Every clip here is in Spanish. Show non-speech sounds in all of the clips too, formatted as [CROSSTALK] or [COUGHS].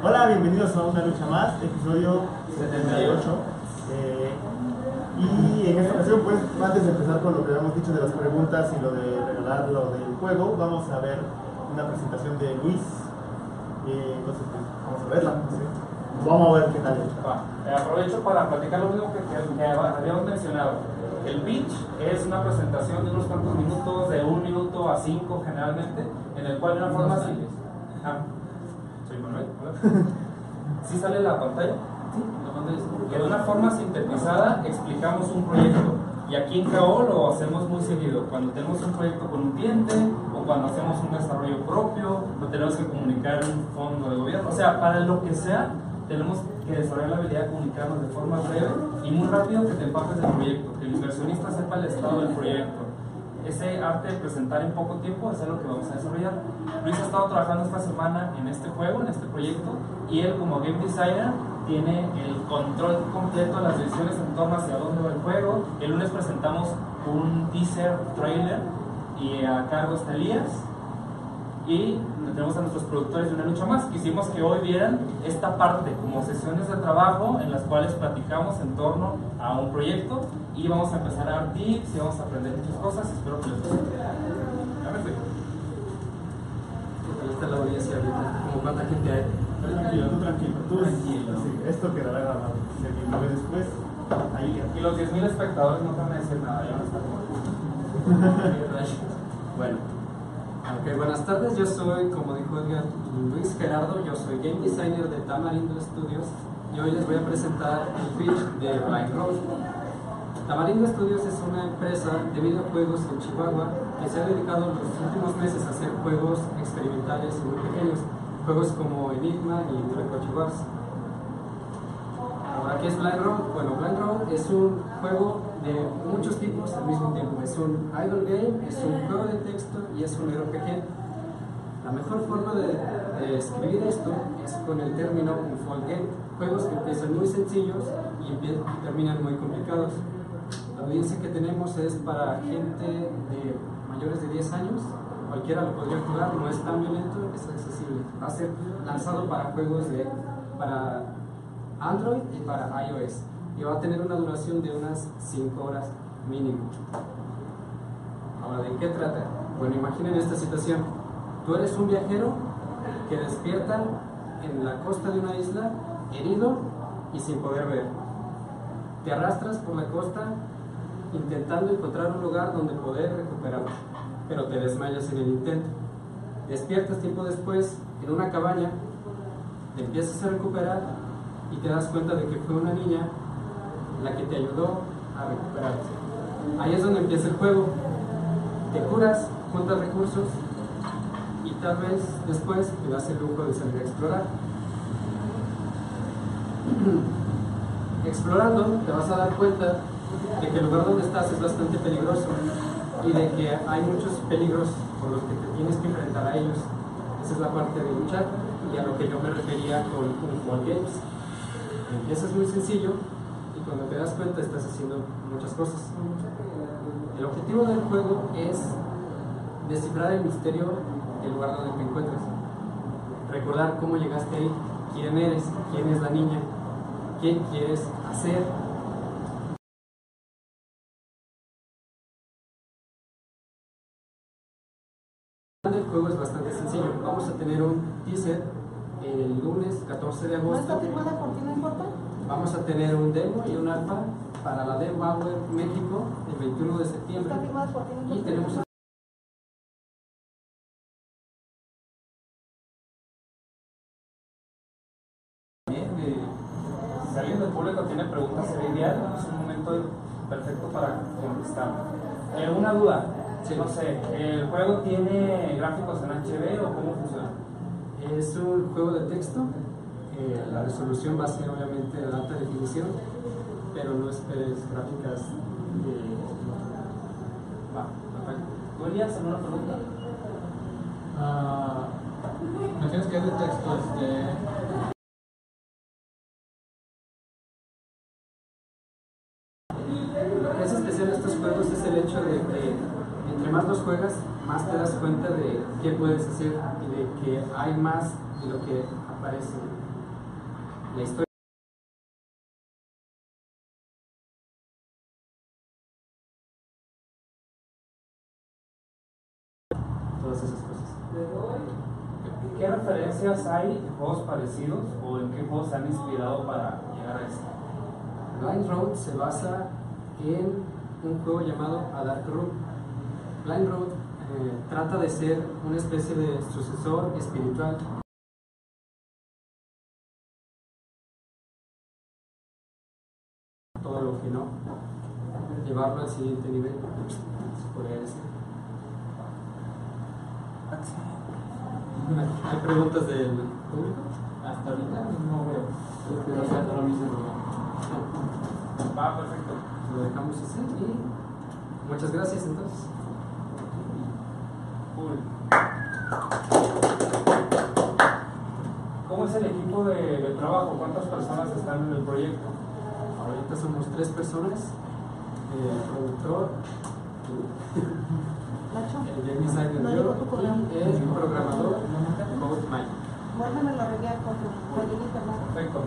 Hola, bienvenidos a una lucha más, episodio 78. Eh, y en esta ocasión, pues, antes de empezar con lo que habíamos dicho de las preguntas y lo de regalar lo del juego, vamos a ver una presentación de Luis. Eh, entonces, pues, vamos a verla. ¿sí? Vamos a ver qué tal. Eh, aprovecho para platicar lo mismo que habíamos mencionado. El pitch es una presentación de unos cuantos minutos, de un minuto a cinco generalmente, en el cual de una forma así. Ah, soy Manuel, hola. [LAUGHS] ¿Sí sale la pantalla? Sí. Que de una forma sintetizada explicamos un proyecto. Y aquí en KO lo hacemos muy seguido. Cuando tenemos un proyecto con un cliente o cuando hacemos un desarrollo propio o tenemos que comunicar un fondo de gobierno. O sea, para lo que sea, tenemos que desarrollar la habilidad de comunicarnos de forma breve y muy rápido que te empapes del proyecto, que el inversionista sepa el estado del proyecto. Ese arte de presentar en poco tiempo es algo que vamos a desarrollar. Luis ha estado trabajando esta semana en este juego, en este proyecto, y él como game designer tiene el control completo de las decisiones en torno hacia dónde va el juego. El lunes presentamos un teaser trailer y a cargo está Elías y tenemos a nuestros productores de una lucha más. Quisimos que hoy vieran esta parte como sesiones de trabajo en las cuales platicamos en torno a un proyecto y vamos a empezar a dar tips y vamos a aprender muchas cosas. Espero que les guste. Ya me fui. Ahí está la audiencia ahorita, como cuánta gente hay. Tranquilo, tú tranquilo. Tú Tranquilo. Sí, esto quedará grabado. Si alguien lo ve después, ahí. Y los 10.000 espectadores no te van a decir nada, ya no está [LAUGHS] Bueno, ok, buenas tardes, yo soy, como dijo Edgar, Luis Gerardo, yo soy game designer de Tamarindo Studios y hoy les voy a presentar el pitch de Blind Road. Tamarindo Studios es una empresa de videojuegos en Chihuahua que se ha dedicado los últimos meses a hacer juegos experimentales y muy pequeños, juegos como Enigma y Trecochi Wars. Ahora, ¿qué es Blind Road? Bueno, Blind Road es un juego de muchos tipos al mismo tiempo. Es un idle game, es un juego de texto y es un RPG. La mejor forma de, de escribir esto es con el término Unfold Game. Juegos que empiezan muy sencillos y, y terminan muy complicados. La audiencia que tenemos es para gente de mayores de 10 años. Cualquiera lo podría jugar, no es tan violento, es accesible. Va a ser lanzado para juegos de, para Android y para iOS. Y va a tener una duración de unas 5 horas mínimo. Ahora, ¿de qué trata? Bueno, imaginen esta situación. Tú eres un viajero que despierta en la costa de una isla, herido y sin poder ver. Te arrastras por la costa intentando encontrar un lugar donde poder recuperarte, pero te desmayas en el intento. Despiertas tiempo después en una cabaña, te empiezas a recuperar y te das cuenta de que fue una niña la que te ayudó a recuperarte. Ahí es donde empieza el juego. Te curas, juntas recursos y tal vez después te das el lujo de salir a explorar. [CLEARS THROAT] Explorando te vas a dar cuenta de que el lugar donde estás es bastante peligroso y de que hay muchos peligros por los que te tienes que enfrentar a ellos. Esa es la parte de luchar y a lo que yo me refería con un Games. Empiezas muy sencillo y cuando te das cuenta estás haciendo muchas cosas. El objetivo del juego es descifrar el misterio del lugar donde te encuentras. Recordar cómo llegaste ahí, quién eres, quién es la niña, qué quieres hacer. El juego es bastante sencillo. Vamos a tener un teaser el lunes 14 de ¿No está agosto. firmada por ti, no importa? Vamos a tener un demo y un alfa para la Dev Hour México el 21 de septiembre. Y tenemos Bien, eh, si alguien del público tiene preguntas, sería ideal, es un momento perfecto para contestar. Eh, una duda, Sí. no sé, ¿el juego tiene gráficos en HB o cómo funciona? Es un juego de texto. Eh, la resolución va a ser obviamente de alta definición, pero no esperes gráficas de. Va, perfecto. ¿Tú Elías, alguna pregunta? Ah, mencionas que es de texto, este, Lo que hace especial estos juegos es el hecho de que entre más los juegas, más te das cuenta de qué puedes hacer y de que hay más de lo que aparece. La historia. Todas esas cosas. ¿Qué referencias hay de juegos parecidos o en qué juegos se han inspirado para llegar a esto? Blind Road se basa en un juego llamado A Dark Road. Blind Road eh, trata de ser una especie de sucesor espiritual todo lo que no, llevarlo al siguiente nivel, se podría decir. ¿Hay preguntas del público? Hasta ahorita no veo. Pero sea lo mismo. Va, perfecto. Lo dejamos así y muchas gracias entonces. ¿Cómo es el equipo de, de trabajo? ¿Cuántas personas están en el proyecto? Ahorita somos tres personas, el productor, el game designer No yo y el programador Code Mike. vuélveme a reenviar con tu. Perfecto.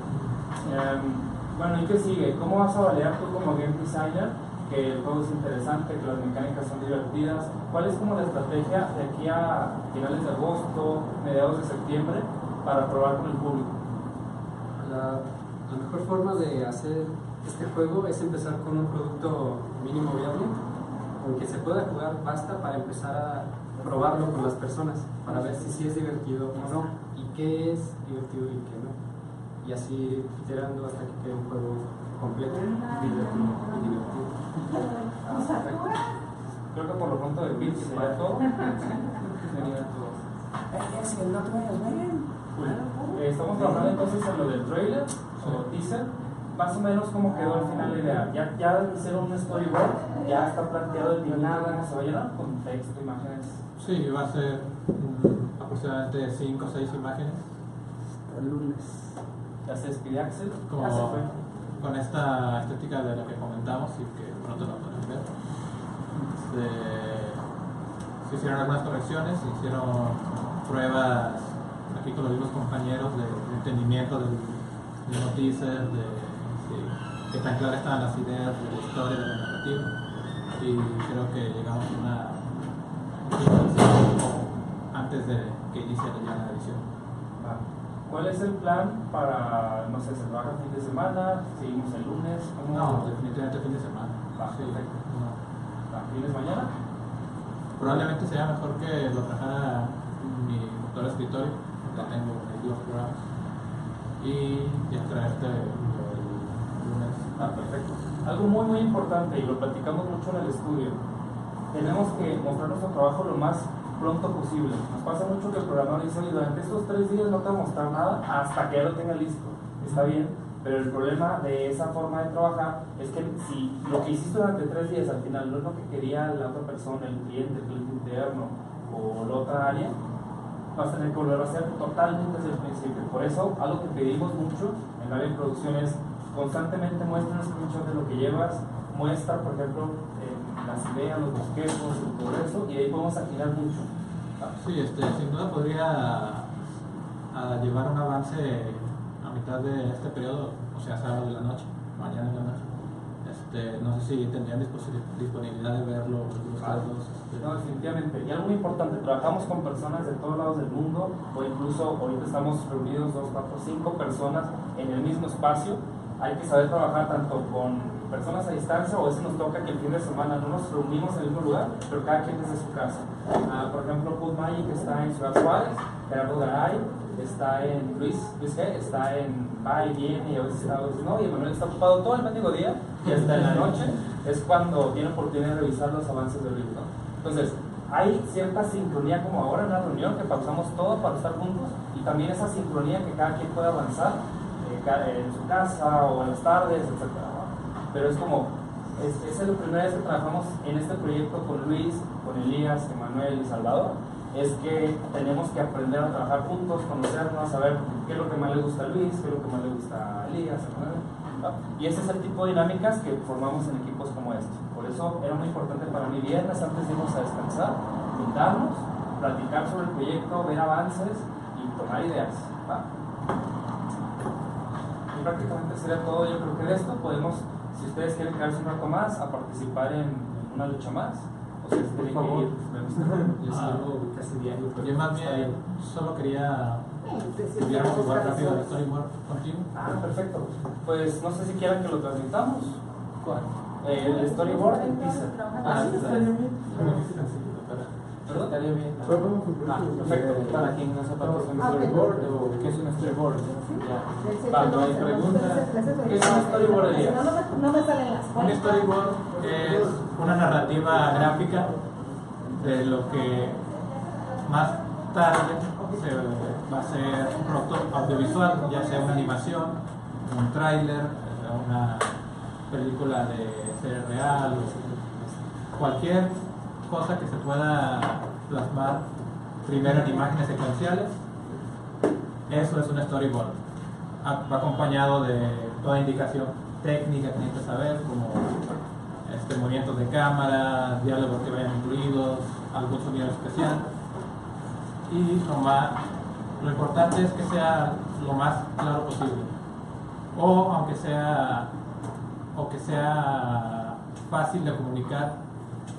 Em, bueno, ¿y qué sigue? ¿Cómo vas a validar tú como game designer que el juego es interesante, que las mecánicas son divertidas? ¿Cuál es como la estrategia de aquí a finales de agosto, mediados de septiembre, para probar con el público? La, la mejor forma de hacer este juego es empezar con un producto mínimo viable, con que se pueda jugar basta para empezar a probarlo con las personas, para ver si sí es divertido o no, y qué es divertido y qué no. Y así iterando hasta que quede un juego completo, divertido y divertido. Ah, perfecto. Creo que por lo pronto de pitch sería todo. Sería todo. Cool. Eh, estamos trabajando entonces en lo del trailer o teaser. Más o menos como quedó al final la idea. Ya, ya hicieron un storyboard, ya está planteado el guionada, se va a llenar con texto, imágenes. Sí, va a ser mm, aproximadamente 5 o 6 imágenes. El lunes. Ya se despidió Axel. Como Ya se fue. con esta estética de la que comentamos y que pronto la podrán ver. Se, se hicieron algunas correcciones, se hicieron pruebas aquí con los mismos compañeros de, de entendimiento del mismo teaser, de qué tan claras estaban las ideas de la historia, de la narrativa. Y creo que llegamos a una antes de que inicie ya la edición. ¿Cuál es el plan para, no sé, se trabaja fin de semana? ¿Seguimos el lunes? ¿Cómo? No, definitivamente fin de semana. Va, Sí, perfecto. no. Va, ¿Vienes mañana? Probablemente sea mejor que lo trabajara mi de escritorio, la tengo ahí los programas, y ya traerte el lunes. Ah, perfecto. Algo muy, muy importante, y lo platicamos mucho en el estudio, tenemos que mostrar nuestro trabajo lo más pronto posible. Nos pasa mucho que el programador dice, oye, durante estos tres días no te voy a mostrar nada hasta que ya lo tenga listo. Está bien, pero el problema de esa forma de trabajar es que si lo que hiciste durante tres días al final no es lo que quería la otra persona, el cliente, el cliente interno o la otra área, vas a tener que volver a hacer totalmente desde el principio. Por eso, algo que pedimos mucho en la área de producción es constantemente muestra un screenshot de lo que llevas, muestra, por ejemplo, eh, las ideas, los bosquejos, el progreso, y ahí podemos afinar mucho. Sí, este, sin duda podría a llevar un avance a mitad de este periodo, o sea, sábado de la noche, mañana de la noche. Este, no sé si tendrían disponibilidad de verlo los dos. este, No, definitivamente. Y algo muy importante, trabajamos con personas de todos lados del mundo, o incluso ahorita estamos reunidos dos, cuatro, cinco personas en el mismo espacio. Hay que saber trabajar tanto con personas a distancia, o a veces nos toca que el fin de semana no nos reunimos en el mismo lugar, pero cada quien desde su casa. Ah, por ejemplo, Food Magic está en Ciudad Juárez, Gerardo Garay está en Luis, Luis G, está en va y viene, y a veces, a veces no, y Emanuel está ocupado todo el mendigo día, y hasta en la noche es cuando tiene oportunidad de revisar los avances del libro. Entonces, hay cierta sincronía como ahora en una reunión que pausamos todo para estar juntos y también esa sincronía que cada quien puede avanzar en su casa o en las tardes, etc. Pero es como, es, es la primera vez que trabajamos en este proyecto con Luis, con Elías, Emanuel y Salvador. Es que tenemos que aprender a trabajar juntos, conocernos, saber qué es lo que más le gusta a Luis, qué es lo que más le gusta a Elías. ¿va? Y ese es el tipo de dinámicas que formamos en equipos como este. Por eso era muy importante para mí viernes antes de irnos a descansar, juntarnos, platicar sobre el proyecto, ver avances y tomar ideas. ¿va? Prácticamente sería todo yo creo que de esto. Podemos, si ustedes quieren quedarse un rato más, a participar en, una lucha más. O sea, Por tienen que favor. ir. [LAUGHS] Yo Ah. salgo casi diario. pero Yo más está bien solo quería que viéramos igual rápido el storyboard contigo. Ah, perfecto. Pues no sé si quieran que lo transmitamos. ¿Cuál? Eh, el storyboard en teaser. Ah, sí, está estaría bien. ¿Perdón? Estaría bien. Ah, perfecto. Para quien no sepa qué es un storyboard o qué es un storyboard. Ya. Hay. ¿Qué es un storyboard, Elías? No, no, me, no me salen las Un storyboard es una narrativa gráfica de lo que más tarde se va a ser un producto audiovisual, ya sea una animación, un tráiler, una película de serie real, o cualquier cosa que se pueda plasmar primero en imágenes secuenciales, eso es un storyboard. Va acompañado de toda indicación técnica que necesitas saber, como este, movimientos de cámara, diálogos que vayan incluidos, algún sonido especial. Y lo, más, lo importante es que sea lo más claro posible. O aunque sea, o que sea fácil de comunicar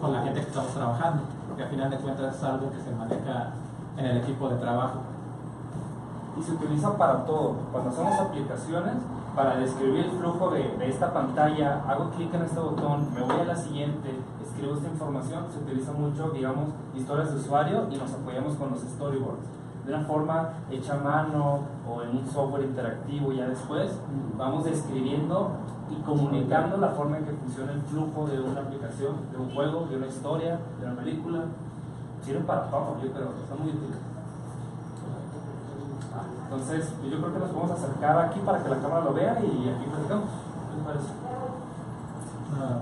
con la gente que estamos trabajando, porque al final de cuentas es algo que se maneja en el equipo de trabajo. y se utiliza para todo. Cuando hacemos aplicaciones, para describir el flujo de, de esta pantalla, hago clic en este botón, me voy a la siguiente, escribo esta información, se utiliza mucho, digamos, historias de usuario y nos apoyamos con los storyboards. De una forma hecha a mano o en un software interactivo ya después, vamos describiendo y comunicando la forma en que funciona el flujo de una aplicación, de un juego, de una historia, de una película. Sirven para todo, yo creo, son muy útiles. Entonces, yo creo que nos podemos acercar aquí para que la cámara lo vea y aquí platicamos. ¿Qué les parece? Ah,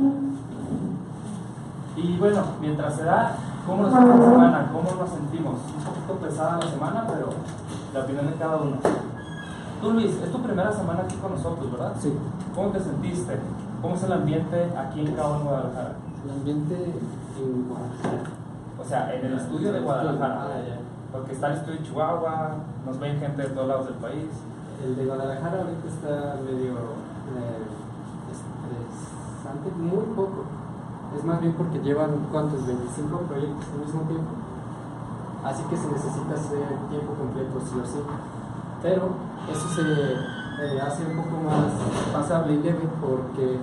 Pues. [LAUGHS] Y bueno, mientras se da, ¿cómo nos fue la semana? ¿Cómo nos sentimos? Un poquito pesada la semana, pero la opinión de cada uno. Tú, Luis, es tu primera semana aquí con nosotros, ¿verdad? Sí. ¿Cómo te sentiste? ¿Cómo es el ambiente aquí en Cabo en Guadalajara? El ambiente en Guadalajara. O sea, en el estudio de Guadalajara. Ah. Porque está el estudio de Chihuahua, nos ven gente de todos lados del país. El de Guadalajara ahorita está medio eh, estresante, muy poco. Es más bien porque llevan, ¿cuántos? 25 proyectos al mismo tiempo. Así que se necesita hacer tiempo completo, sí o sí. Pero eso se eh, hace un poco más pasable y leve porque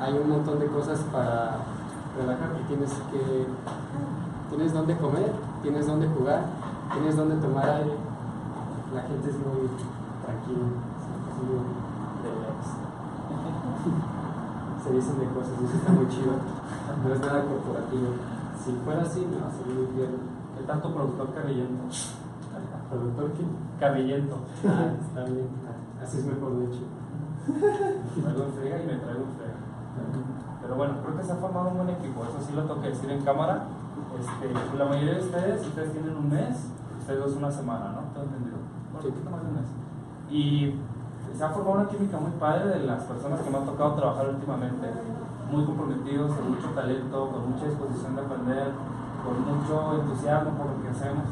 hay un montón de cosas para relajarte. Tienes que tienes donde comer, tienes donde jugar, tienes donde tomar aire. La gente es muy tranquila, es muy relax. [LAUGHS] Se dicen de cosas y eso está muy chido. No es nada corporativo. Si fuera así, no, sería muy bien. El tanto productor cabellento. Productor. Cabellento. Ah, está bien. Así es mejor, de hecho. Traigo en friega y me traigo en friega. Pero bueno, creo que se ha formado un buen equipo, eso sí lo tengo que decir en cámara. Este, la mayoría de ustedes, ustedes tienen un mes, ustedes dos una semana, ¿no? ¿Tengo entendido? Bueno, un poquito más de un mes. Y se ha formado una química muy padre de las personas que me han tocado trabajar últimamente. Muy comprometidos, con mucho talento, con mucha disposición de aprender, con mucho entusiasmo por lo que hacemos.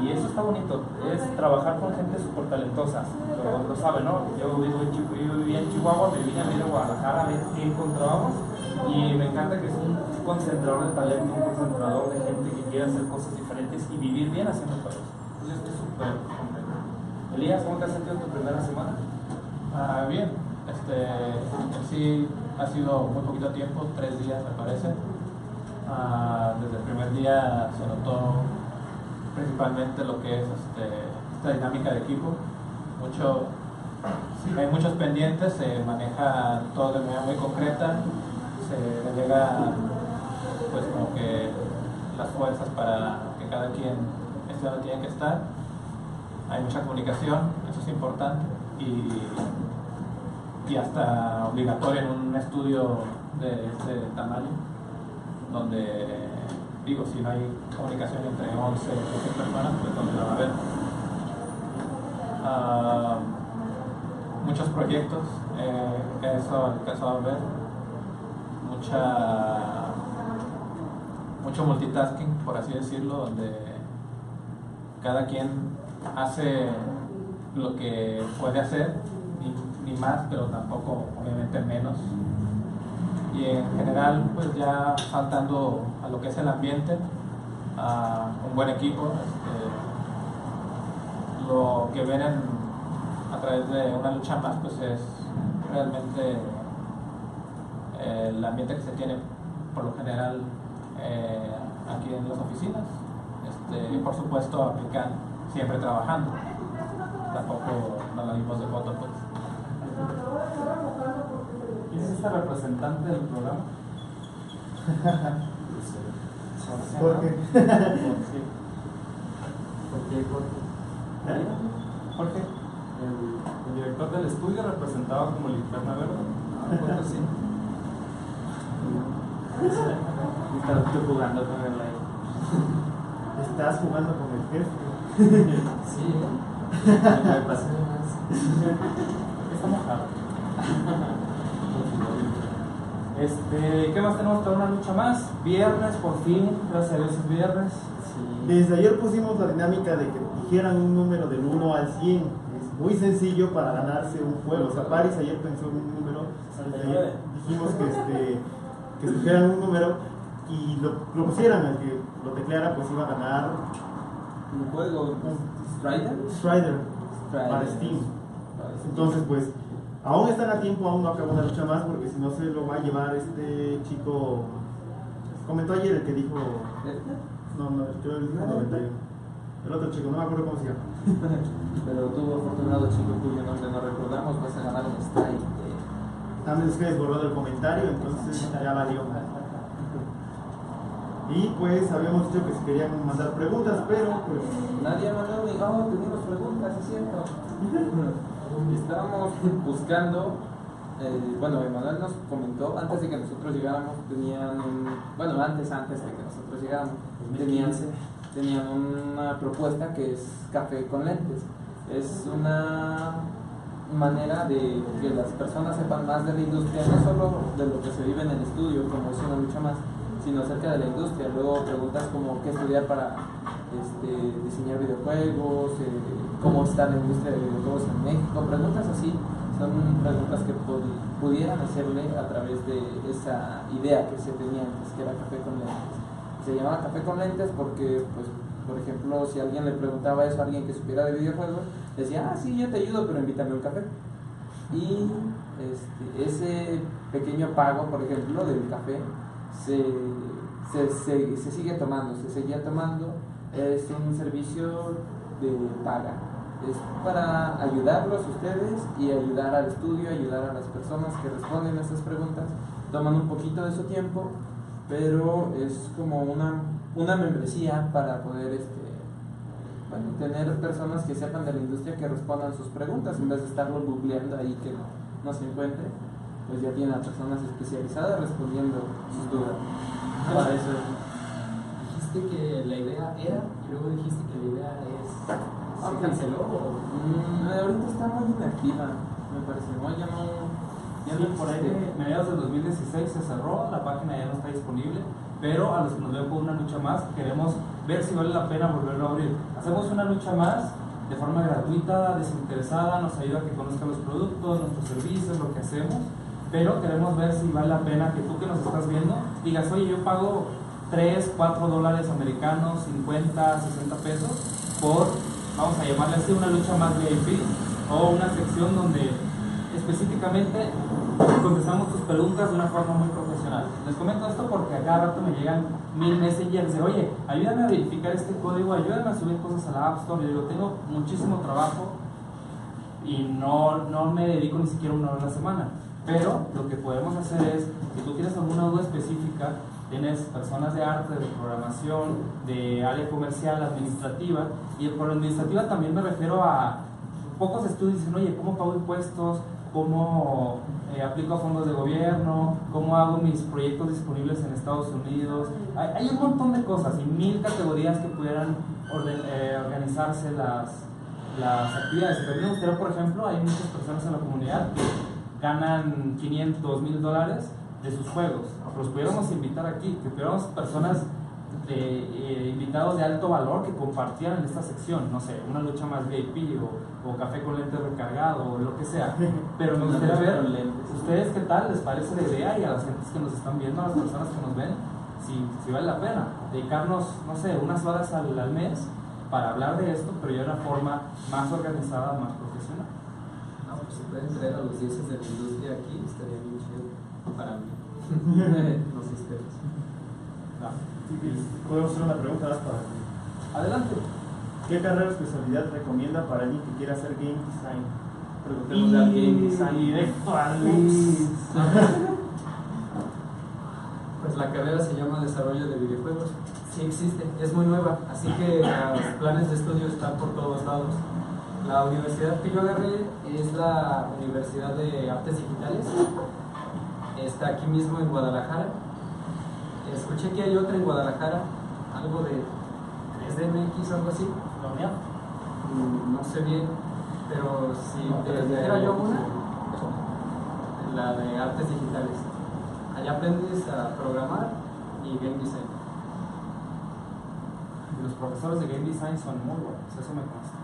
Y eso está bonito, es trabajar con gente súper talentosa. Lo, lo saben, ¿no? Yo, vivo en Chihu- yo vivía en Chihuahua, me vine a vivir a Guadalajara a ver qué encontrábamos. Y me encanta que es un concentrador de talento, un concentrador de gente que quiere hacer cosas diferentes y vivir bien haciendo cosas. Entonces, estoy súper contento. Elías, ¿cómo te has sentido en tu primera semana? Ah, bien, este, sí ha sido muy poquito tiempo, tres días me parece. Ah, desde el primer día se notó principalmente lo que es este, esta dinámica de equipo. Mucho, hay muchos pendientes, se maneja todo de manera muy concreta, se delega pues como que las fuerzas para que cada quien esté donde tiene que estar. Hay mucha comunicación, eso es importante, y, y hasta obligatorio en un estudio de este tamaño, donde, digo, si no hay comunicación entre 11 o 12 personas, pues donde la va a haber. ah, muchos proyectos, eh, eso alcanzado a ver, mucha, mucho multitasking, por así decirlo, donde cada quien hace lo que puede hacer, ni, más, pero tampoco obviamente menos. Y en general, pues ya faltando a lo que es el ambiente, a un buen equipo, este, lo que ven en- a través de una lucha más, pues es realmente el ambiente que se tiene por lo general eh, aquí en las oficinas. Este, y por supuesto aplican siempre trabajando. Tampoco nos la dimos de foto, pues. ¿Quién es este representante del programa? Jorge. Sí. ¿Por qué, Jorge? Jorge, el, el director del estudio representado como linterna verde. Ah, Jorge sí. Estás jugando con el aire. Estás jugando con el jefe. [LAUGHS] Sí, ¿eh? Me pasé [LAUGHS] Este, ¿qué más tenemos para una lucha más? Viernes, por fin, gracias a Dios es viernes. Sí. Desde ayer pusimos la dinámica de que dijeran un número del 1 al 100. Es muy sencillo para ganarse un juego. O sea, Paris ayer pensó en un número. ayer dijimos que, este, que escogieran un número y lo, lo pusieran. El que lo tecleara, pues iba a ganar ¿Un juego? ¿Strider? Strider para. Steam. Entonces, pues, aún están a tiempo, aún no acabó una lucha más, porque si no se lo va a llevar este chico. Comentó ayer el que dijo. No, no, creo que dijo 91. El otro chico, no me acuerdo cómo se llama. [LAUGHS] Pero tú, afortunado chico cuyo nombre no recordamos, vas a ganar un strike. A menos que desborrado el comentario, entonces ya valió. Y pues habíamos dicho que si querían mandar preguntas, pero pues. Nadie mandó ni, oh, tenemos preguntas, es cierto. [LAUGHS] Estábamos buscando, eh, bueno, Emanuel nos comentó, antes de que nosotros llegáramos, tenían, un- bueno, antes, antes de que nosotros llegáramos, tenían, tenían una propuesta que es café con lentes. Es una manera de que las personas sepan más de la industria, no solo de lo que se vive en el estudio, como es una lucha más, sino acerca de la industria. Luego preguntas como qué estudiar para este, diseñar videojuegos, eh, cómo está la industria de videojuegos en México, preguntas así. Son preguntas que pudieran hacerle a través de esa idea que se tenía antes, que era café con lentes. Se llamaba café con lentes porque, pues, por ejemplo, si alguien le preguntaba eso a alguien que supiera de videojuegos, decía, ah, sí, yo te ayudo, pero invítame un café. Y este, ese pequeño pago, por ejemplo, del café, se, se sigue tomando, se seguía tomando, es un servicio de paga. Es para ayudarlos ustedes y ayudar al estudio, ayudar a las personas que responden a estas preguntas. Toman un poquito de su tiempo, pero es como una, una membresía para poder este, bueno, tener personas que sepan de la industria que respondan sus preguntas en vez de estarlo googleando ahí que no, no se encuentre, pues ya tiene a personas especializadas respondiendo sus dudas. Para eso Dijiste que la idea era y luego dijiste que la idea es. ¿Se Ok. canceló? Mm, ahorita está muy inactiva, me parece, ¿no? Ya no, ya Sí, no por ahí de mediados del 2016 se cerró, la página ya no está disponible, pero a los que nos ven por una lucha más queremos ver si vale la pena volverlo a abrir. Hacemos una lucha más de forma gratuita, desinteresada, nos ayuda a que conozcan los productos, nuestros servicios, lo que hacemos, pero queremos ver si vale la pena que tú que nos estás viendo digas, oye, yo pago 3, 4 dólares americanos, 50, 60 pesos por, vamos a llamarle así, una lucha más VIP o una sección donde específicamente contestamos tus preguntas de una forma muy profesional. Les comento esto porque a cada rato me llegan mil messengers de, oye, ayúdame a verificar este código, ayúdame a subir cosas a la App Store. Y digo, tengo muchísimo trabajo y no, no me dedico ni siquiera una hora a la semana. Pero lo que podemos hacer es, si tú tienes alguna duda específica, tienes personas de arte, de programación, de área comercial, administrativa, y por administrativa también me refiero a pocos estudios dicen, oye, ¿cómo pago impuestos? ¿Cómo eh, aplico fondos de gobierno? ¿Cómo hago mis proyectos disponibles en Estados Unidos? Hay, hay un montón de cosas y mil categorías que pudieran orden- eh, organizarse las, las actividades. En Camino Industrial, por ejemplo, hay muchas personas en la comunidad que ganan 500, 1000 dólares de sus juegos. Los pudiéramos invitar aquí, que tuviéramos personas de, eh, invitados de alto valor que compartieran esta sección, no sé, una lucha más VIP o, o café con lente recargado o lo que sea. Pero me [LAUGHS] gustaría ver ustedes qué tal les parece la idea y a las gentes que nos están viendo, a las personas que nos ven, si, si vale la pena dedicarnos, no sé, unas horas al, al mes para hablar de esto, pero ya de una forma más organizada, más profesional. No, pues si pueden traer a los dioses de la industria aquí, estaría bien chido para mí. [LAUGHS] sé ustedes. Va. Podemos hacer una pregunta más para Adelante. ¿Qué carrera o especialidad recomienda para alguien que quiera hacer game design? Preguntémosle al game design directo al Luis. [LAUGHS] Pues la carrera se llama Desarrollo de Videojuegos. Sí existe, es muy nueva, así que los planes de estudio están por todos lados. La universidad que yo agarré es la Universidad de Artes Digitales. Está aquí mismo en Guadalajara. Escuché que hay otra en Guadalajara, algo de 3DMX o algo así. ¿La unidad? Mm, No sé bien, pero si No, te 3D dijera yo una, la de artes digitales. Allá aprendes a programar y game design. Los profesores de game design son muy buenos, eso me consta.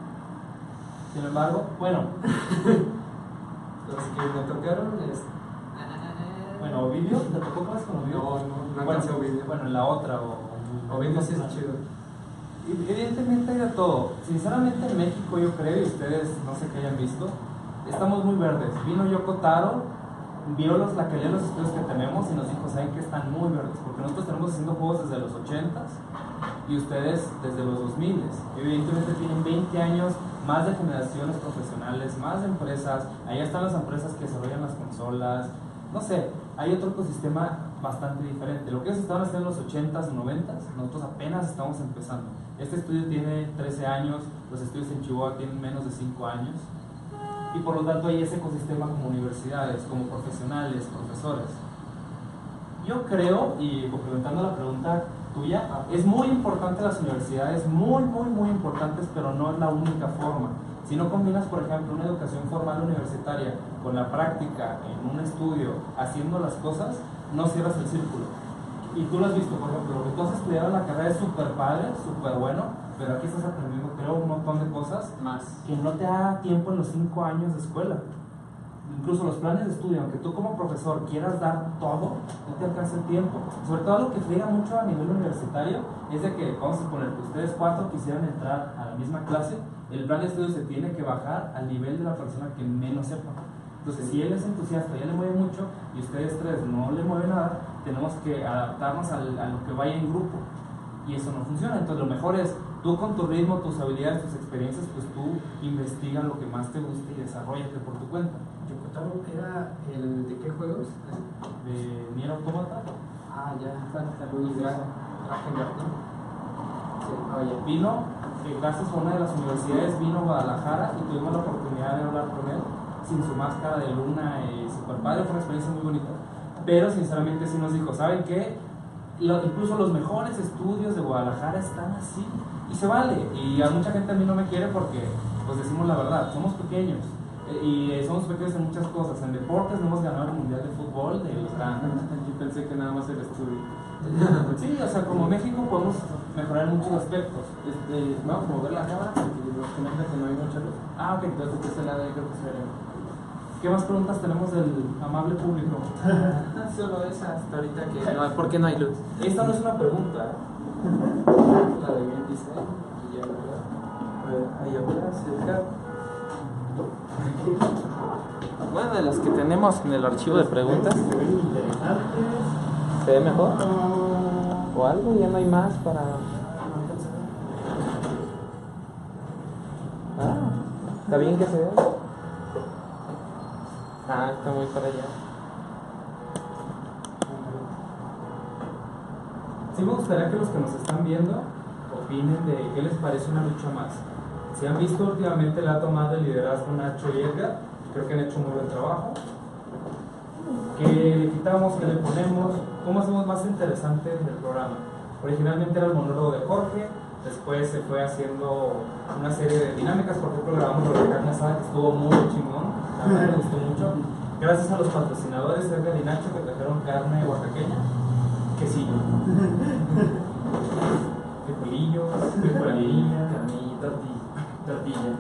Sin embargo, bueno, [LAUGHS] Los que me tocaron es. Bueno, Ovidio, ¿te tocó clase con Ovidio? No, no, no bueno, Ovidio. Bueno, en la otra o... Ovidio sí es chido. Y Evidentemente hay de todo. Sinceramente en México yo creo, y ustedes no sé qué hayan visto, estamos muy verdes. Vino Yoko Taro, vio los, la calidad de los estudios que tenemos y nos dijo, saben que están muy verdes, porque nosotros tenemos haciendo juegos desde los 80s y ustedes desde los 2000 s Evidentemente tienen 20 años más de generaciones profesionales, más de empresas, allá están las empresas que desarrollan las consolas, no sé, hay otro ecosistema bastante diferente. Lo que ellos estaban haciendo en los 80s, 90s, nosotros apenas estamos empezando. Este estudio tiene 13 años, los estudios en Chihuahua tienen menos de 5 años y por lo tanto hay ese ecosistema como universidades, como profesionales, profesores. Yo creo, y complementando la pregunta tuya, es muy importante las universidades, muy, muy, muy importantes, pero no es la única forma. Si no combinas, por ejemplo, una educación formal universitaria con la práctica en un estudio, haciendo las cosas, no cierras el círculo. Y tú lo has visto, por ejemplo, lo que tú has estudiado en la carrera es súper padre, súper bueno, pero aquí estás aprendiendo, creo, un montón de cosas Más. que no te da tiempo en los cinco años de escuela. Incluso los planes de estudio, aunque tú como profesor quieras dar todo, no te alcanza el tiempo. Sobre todo lo que friega mucho a nivel universitario es de que, vamos a poner que ustedes cuatro quisieran entrar a la misma clase, el plan de estudio se tiene que bajar al nivel de la persona que menos sepa. Entonces, si él es entusiasta, ya le mueve mucho, y ustedes tres no le mueven nada, tenemos que adaptarnos a lo que vaya en grupo. Y eso no funciona. Entonces, lo mejor es tú con tu ritmo, tus habilidades, tus experiencias, pues tú investiga lo que más te guste y desarrollate por tu cuenta. Yokotaro era el de qué juegos? De Nier Automata, Ah, ya. Luis ¿no? Sí, oye. vino, que gracias a una de las universidades, vino a Guadalajara y tuvimos la oportunidad de hablar con él sin su máscara de luna y super padre, fue una experiencia muy bonita. Pero sinceramente sí nos dijo, ¿saben qué? Lo- incluso los mejores estudios de Guadalajara están así y se vale. Y a mucha gente a mí no me quiere porque, pues decimos la verdad, somos pequeños. Y eh, somos pequeños en muchas cosas. En deportes no hemos ganado el mundial de fútbol de los. Yo pensé que nada más el estudio. [LAUGHS] Sí, o sea, como México podemos mejorar en muchos aspectos. Este, vamos a mover la cámara porque que no hay mucha luz. Ah, ok. Entonces, este lado yo creo que se ve. ¿Qué más preguntas tenemos del amable público? [LAUGHS] Solo esa hasta ahorita que no, ¿por qué no hay luz? Esta no es una pregunta. [LAUGHS] La de bien design y ya ¿verdad? A ver, ahí afuera, cerca. Bueno, de las que tenemos en el archivo de preguntas, Se ven interesantes. ¿se ve mejor? ¿O algo? ¿Ya no hay más para...? Ah, ¿está bien que se vea? Ah, está muy para allá. Sí me gustaría que los que nos están viendo opinen de qué les parece una lucha más. Si han visto últimamente la toma de liderazgo Nacho y Edgar, creo que han hecho muy buen trabajo. ¿Qué le quitamos? ¿Qué le ponemos? ¿Cómo hacemos más interesante el programa? Originalmente era el monólogo de Jorge, Después se fue haciendo una serie de dinámicas, por ejemplo, grabamos lo de carne asada, que estuvo muy chingón, verdad me gustó mucho. Gracias a los patrocinadores Edgar y Nacho que trajeron carne oaxaqueña, quesillo, frijolillos, frijolillo, Carnilla, tortilla. tortilla.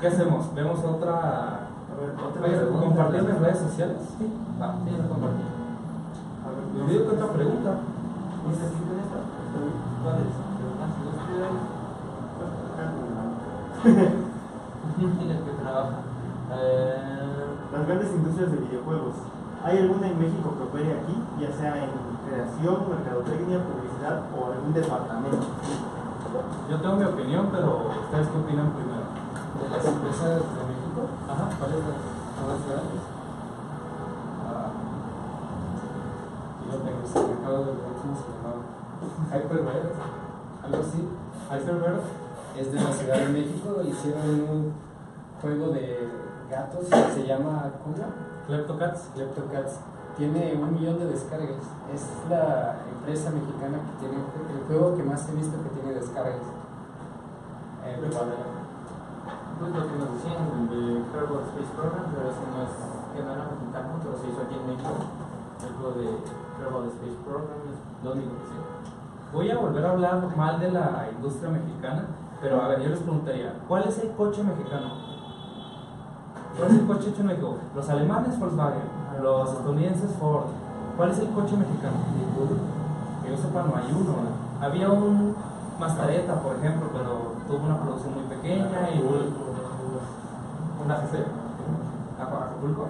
¿Qué hacemos? ¿Vemos otra? Otra ¿Puedes pregunta. compartir en redes sociales? Sí. Va. Sí, lo compartí. Que otra pregunta. ¿Dice aquí con esta? ¿Cuál es? Ah, en [LAUGHS] el que trabaja. Eh, Las grandes industrias de videojuegos. ¿Hay alguna en México que opere aquí, ya sea en creación, mercadotecnia, publicidad o algún departamento? Yo tengo mi opinión, pero ustedes qué opinan primero. de las empresas de México, Ajá. ¿cuáles las más grandes? Ah, Yo tengo, se me acaba de olvidar cómo se llamaba. Hyperware, algo así. Hyperverse. Es de la Ciudad de México, hicieron un juego de gatos que se llama ¿cómo? Kleptocats. Kleptocats. Tiene un millón de descargas. Es la empresa mexicana que tiene el juego que más he visto que tiene descargas. Eh, Pues lo que nos decían de Kerbal Space Program, pero ese no es, que no era mexicano, pero se hizo aquí en México. El juego de Kerbal Space Program es lo único que sé. Voy a volver a hablar mal de la industria mexicana, pero a ver, yo les preguntaría, ¿cuál es el coche mexicano? ¿Cuál es el coche hecho en México? Los alemanes Volkswagen, los estadounidenses Ford. ¿Cuál es el coche mexicano? Que yo sepa, no hay uno. Había un Mastareta, por ejemplo, pero tuvo una producción muy pequeña y una GC. Acapulco.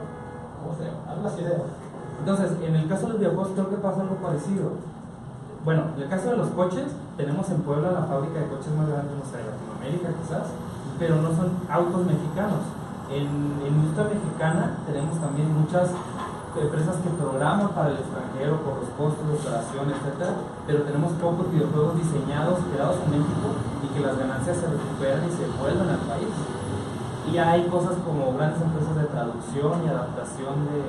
¿Cómo se? Algo así de. Entonces, en el caso de los videojuegos creo que pasa algo parecido. Bueno, en el caso de los coches, tenemos en Puebla la fábrica de coches más grande, no sé, de Latinoamérica quizás, pero no son autos mexicanos. En, en industria mexicana tenemos también muchas empresas que programan para el extranjero por los costos de operación, etc. Pero tenemos pocos videojuegos diseñados, creados en México y que las ganancias se recuperan y se vuelven al país. Y hay cosas como grandes empresas de traducción y adaptación de,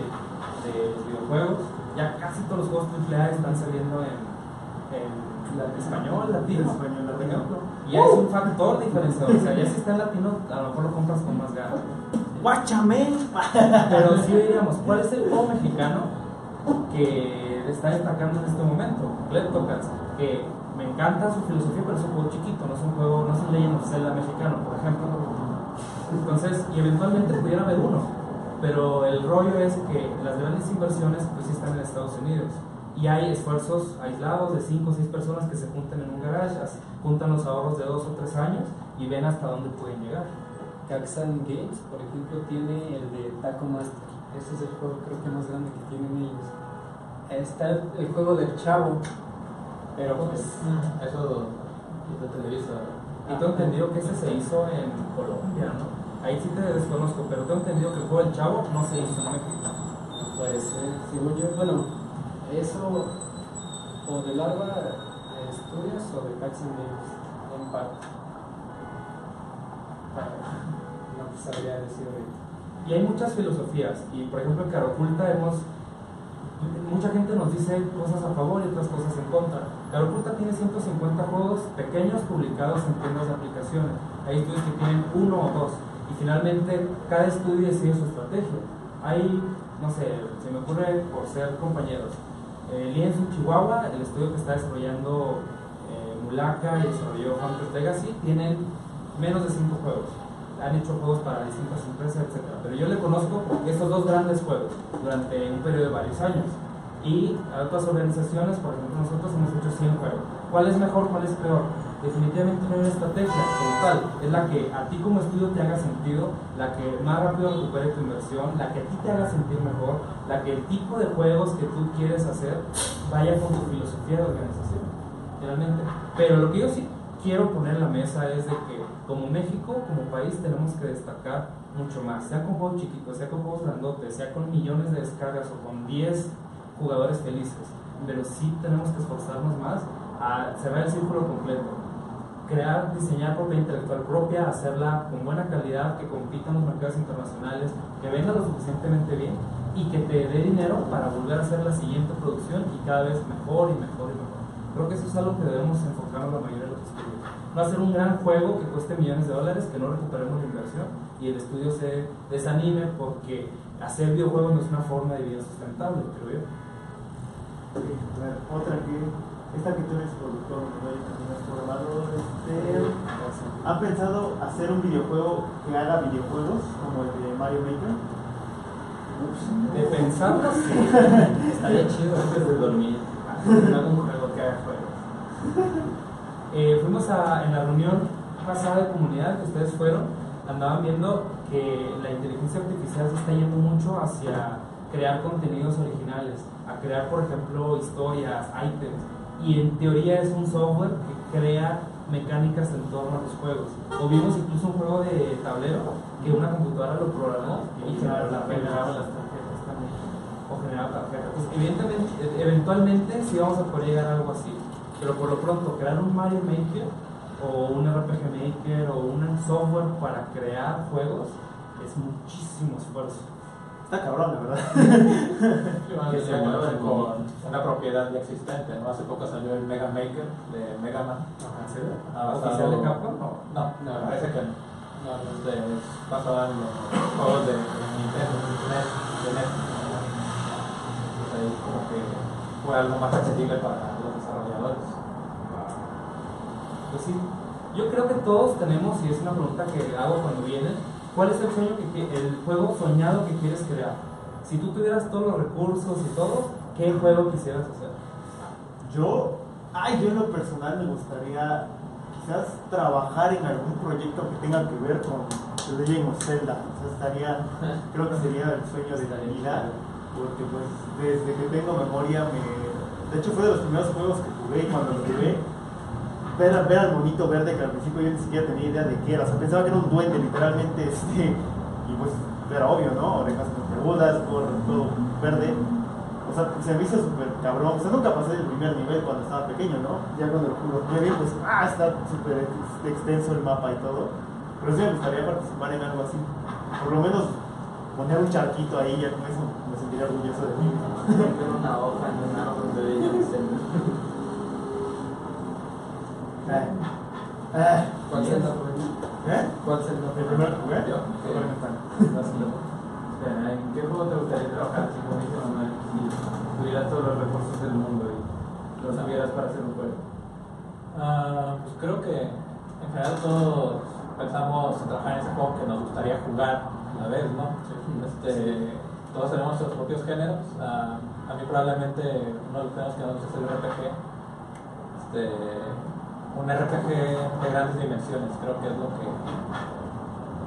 de los videojuegos. Ya casi todos los juegos AAA están saliendo en, en español, latino, Español, latino. Ejemplo. Y es un factor diferenciador. O sea, ya si está en latino, a lo mejor lo compras con más ganas. ¡Guáchame! [LAUGHS] Pero sí diríamos, ¿cuál es el juego mexicano que está destacando en este momento? Kleptocats, que me encanta su filosofía, pero es un juego chiquito, no es un juego, no es un Legend of Zelda mexicano, por ejemplo. Entonces, y eventualmente pudiera haber uno, pero el rollo es que las grandes inversiones pues sí están en Estados Unidos. Y hay esfuerzos aislados de 5 o 6 personas que se juntan en un garage, juntan los ahorros de 2 o 3 años y ven hasta dónde pueden llegar. Caxan Games, por ejemplo, tiene el de Taco Master. Ese es el juego creo que más grande que tienen ellos. Está el, el juego del Chavo, pero pues Eso de Televisa. Y tengo entendido que ese se hizo en Colombia, ¿no? Ahí sí te desconozco, pero tengo entendido que el juego del Chavo no se hizo en México. puede ser, según yo, bueno, eso o del Larva eh, Studios o de Caxan Games, en parte. No sabría decir. Y hay muchas filosofías, y por ejemplo en Caroculta hemos, mucha gente nos dice cosas a favor y otras cosas en contra. Caroculta tiene 150 juegos pequeños publicados en tiendas de aplicaciones. Hay estudios que tienen uno o dos, y finalmente cada estudio decide su estrategia. Hay, no sé, se me ocurre por ser compañeros. Eh, Lienzo Chihuahua, el estudio que está desarrollando eh, Mulaka y desarrolló Hunter Legacy, tienen menos de 5 juegos han hecho juegos para distintas empresas, etc. Pero yo le conozco estos dos grandes juegos durante un periodo de varios años. Y a otras organizaciones, por ejemplo, nosotros hemos hecho 100 juegos. ¿Cuál es mejor, cuál es peor? Definitivamente no hay una estrategia como tal. Es la que a ti como estudio te haga sentido, la que más rápido recupere tu inversión, la que a ti te haga sentir mejor, la que el tipo de juegos que tú quieres hacer vaya con tu filosofía de organización. Realmente. Pero lo que yo sí quiero poner en la mesa es de que como México, como país, tenemos que destacar mucho más, sea con juegos chiquitos, sea con juegos grandotes, sea con millones de descargas o con 10 jugadores felices, pero sí tenemos que esforzarnos más a cerrar el círculo completo, crear, diseñar propiedad intelectual propia, hacerla con buena calidad, que compita en los mercados internacionales, que venda lo suficientemente bien y que te dé dinero para volver a hacer la siguiente producción y cada vez mejor y mejor y mejor. Creo que eso es algo que debemos enfocarnos la mayoría de los estudios. no hacer un gran juego que cueste millones de dólares, que no recuperemos la inversión y el estudio se desanime porque hacer videojuegos no es una forma de vida sustentable, creo yo. Ver, otra que. Esta que tú eres productor, programador. Este, ¿Han pensado hacer un videojuego que haga videojuegos como el de Mario Maker? De pensarlo, sí. [LAUGHS] Estaría chido antes de dormir. algún juego que haga juegos. Eh, fuimos a, en la reunión pasada de comunidad que ustedes fueron, andaban viendo que la inteligencia artificial se está yendo mucho hacia crear contenidos originales, a crear, por ejemplo, historias, items, y en teoría es un software que crea mecánicas en torno a los juegos. O vimos incluso un juego de tablero que una computadora lo programó y generaba la- generaba las tarjetas también. O generaba tarjetas. Pues, evidentemente, e- eventualmente sí vamos a poder llegar a algo así. Pero por lo pronto, crear un Mario Maker o un RPG Maker o un software para crear juegos es muchísimo esfuerzo. Está cabrón, la verdad. Sí, bueno, Que se vuelva con una propiedad ya existente, ¿no? Hace poco salió el Mega Maker de Mega Man. ¿En serio? Ah, ¿Oficial de Capcom? No. No, no, parece que no. No, es, de, es basado en los juegos de, Nintendo, NES, de NES. Entonces ahí como que fue algo más accesible para los desarrolladores. Pues sí, yo creo que todos tenemos, y es una pregunta que hago cuando vienen, ¿cuál es el sueño que el juego soñado que quieres crear? Si tú tuvieras todos los recursos y todo, ¿qué juego quisieras hacer? Yo, ay, yo en lo personal me gustaría quizás trabajar en algún proyecto que tenga que ver con The Legend of Zelda. O sea, estaría, [LAUGHS] creo que sería el sueño de la vida, porque pues desde que tengo memoria me... De hecho fue de los primeros juegos que jugué y cuando lo jugué, ver, ver al monito verde que al principio yo ni siquiera tenía idea de qué era. O sea, pensaba que era un duende literalmente, [LAUGHS] este, y pues era obvio, ¿no? Orejas puntiagudas, gorro todo verde. O sea, se me hizo súper cabrón. O sea, nunca pasé del primer nivel cuando estaba pequeño, ¿no? Ya cuando lo jugué pues, ah, está súper ex- extenso el mapa y todo. Pero sí me gustaría participar en algo así. Por lo menos poner un charquito ahí, ya con eso me sentiría orgulloso de mí. [LAUGHS] Una hoja en un árbol de Legend of Zelda. Eh, eh, ¿Cuál Zelda fue? ¿Eh? ¿Cuál Zelda ¿El. Super Nintendo. Espera, ¿En qué juego te gustaría trabajar si como dice Manuel? Si tuvieras todos los recursos del mundo y los tuvieras para hacer un juego. Ah, pues creo que en general todos pensamos en trabajar en ese juego que nos gustaría jugar a la vez, ¿no? Este, todos tenemos nuestros propios géneros. Ah, a mí probablemente uno de los géneros que me gusta es el RPG. Este, un RPG de grandes dimensiones, creo que es lo que,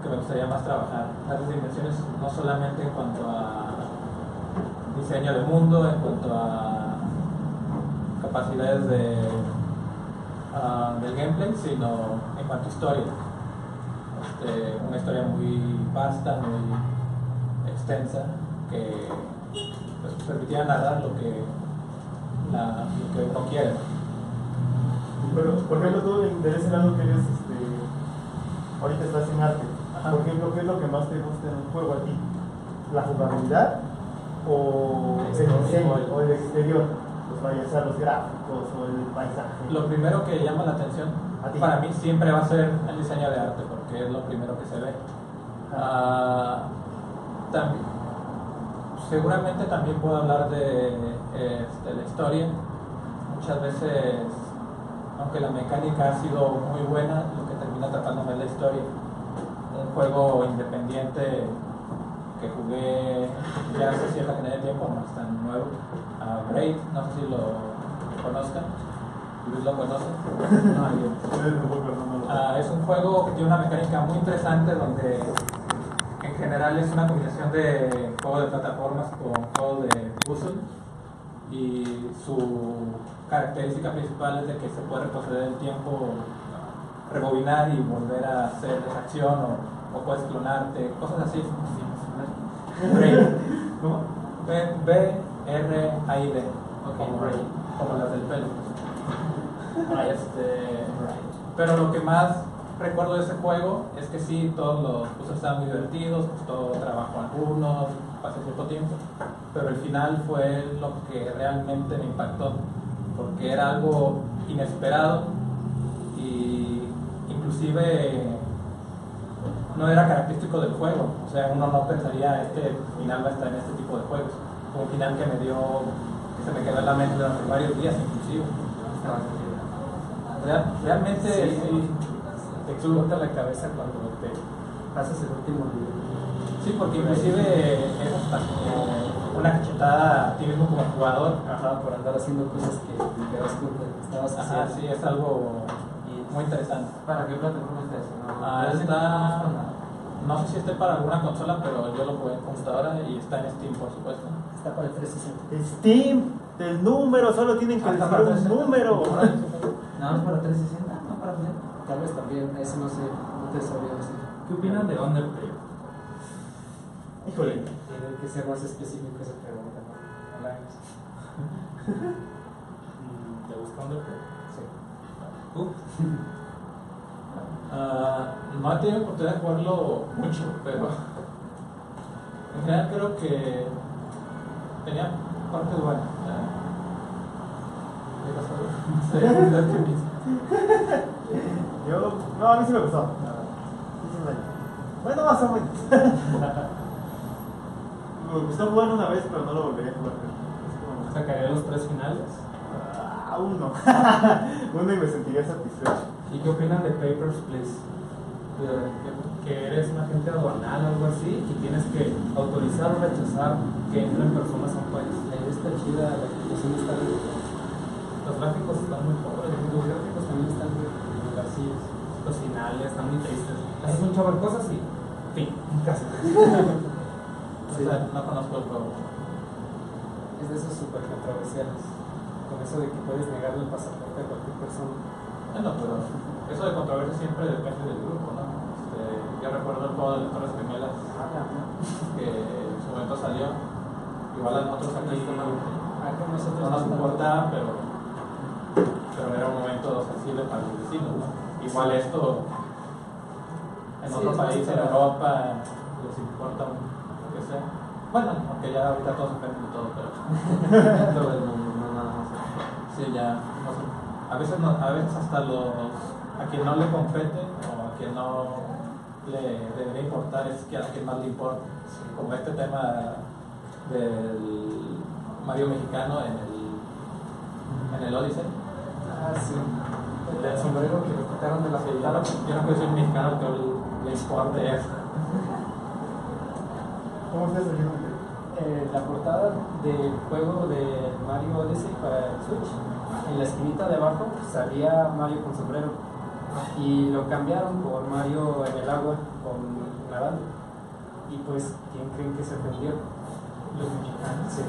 que me gustaría más trabajar. Grandes dimensiones no solamente en cuanto a diseño de mundo, en cuanto a capacidades de ah, del gameplay, sino en cuanto a historia. Este, una historia muy vasta, muy extensa, que pues, permitía narrar lo que, lo que uno quiere. Pero, por ejemplo, tú interesa en algo que eres, este, ahorita estás en arte. Ajá. Por ejemplo, ¿qué es lo que más te gusta en un juego a ti? ¿La jugabilidad o el Exterior. diseño o el exterior? Los, vaya- o sea, los gráficos o el paisaje. Lo primero que llama la atención A para mí siempre va a ser el diseño de arte, porque es lo primero que se ve. Ah, también, seguramente también puedo hablar de este, la historia. Muchas veces, aunque la mecánica ha sido muy buena, lo que termina tratándome es la historia. Un juego independiente que jugué ya hace cierta cantidad de tiempo, no es tan nuevo, a Braid, no sé si lo conozcan. Luis lo conoce. [LAUGHS] No, yo. Ah, es un juego que tiene una mecánica muy interesante donde en general es una combinación de juego de plataformas con juego de puzzle y su característica principal es de que se puede retroceder el tiempo, rebobinar y volver a hacer esa acción o, o puedes clonarte, cosas así. [LAUGHS] ¿Cómo? B, B, R, A, I, D. Como, como las del pelo. Este, pero lo que más recuerdo de ese juego es que sí, todos los puzzles estaban muy divertidos, costó trabajo a algunos, pasé cierto tiempo, pero el final fue lo que realmente me impactó, porque era algo inesperado y inclusive no era característico del juego. O sea, uno no pensaría este final va a estar en este tipo de juegos. Fue un final que me dio, que se me quedó en la mente durante varios días inclusive. Real- realmente Sí. sí, Te explota la cabeza cuando te pasas el último nivel. Sí, porque inclusive es hasta como una cachetada a ti mismo como jugador. Ajá, por andar haciendo cosas que te das cuenta de que estabas Ajá, haciendo. sí, es algo muy interesante. ¿Para qué plataforma está eso? No, Ah, está, no sé si esté para alguna consola, pero yo lo jugué en computadora y está en Steam, por supuesto. Está para el 360. Steam, el número, solo tienen que Ah, decir un 360. número. [LAUGHS] No, es para 360, no para Play. Tal vez también, eso no sé, no te sabría decir. ¿Qué opinan de Undertale? Híjole. Tiene que ser más específico esa pregunta. ¿no? Mm, [LAUGHS] ¿Te gusta Undertale? Sí. ¿Tú? [LAUGHS] Ah, no he tenido oportunidad de jugarlo mucho, pero [LAUGHS] en general creo que tenía. Sí, ¿qué piensas? Yo, no, a mí sí me gustó. Bueno, más o menos. Me gustó jugar una vez, pero no lo volvería a jugar. Como- ¿Sacaría los tres finales? Ah, uno. [LAUGHS] uno y me sentiría satisfecho. ¿Y qué opinan de Papers, Please? Que- Que eres un agente aduanal o algo así y tienes que autorizar o rechazar que entren personas a un país. La idea está chida, la ejecución está bien. Los gráficos están muy pobres, Los gráficos también están bien. vacíos, los finales están muy tristes. Haces un chorro de cosas y fin, casi. [LAUGHS] O sea, no conozco el juego. Es de esos súper controversiales. Con eso de que puedes negarle el pasaporte a cualquier persona. Bueno, pero eso de controversia siempre depende del grupo, ¿no? Este, yo recuerdo el juego de las Torres Gemelas que en su momento salió. Igual a nosotros aquí no, Ah, nosotros no nos importa, pero, pero era un momento sensible para los vecinos, ¿no? Igual esto en Sí, otro país, en Europa, les importa lo que sea. Bueno, aunque ya ahorita todos dependen de todo, pero [LAUGHS] Todo el mundo, no nada más. sí, ya. A veces, no, a veces hasta los, a quien no le compete o a quien no le debería importar es que a quien más le importa. Como este tema del Mario mexicano en el, en el Odyssey. Ah, sí. El sombrero que le quitaron de la Sí, yo, no, soy mexicano que le importe eso. [LAUGHS] ¿Cómo estás haciendo? Eh, la portada del juego de Mario Odyssey para el Switch, en la esquinita de abajo salía Mario con sombrero y lo cambiaron por Mario en el agua con nadando. Y pues, ¿quién creen que se ofendió? Los mexicanos. Sí.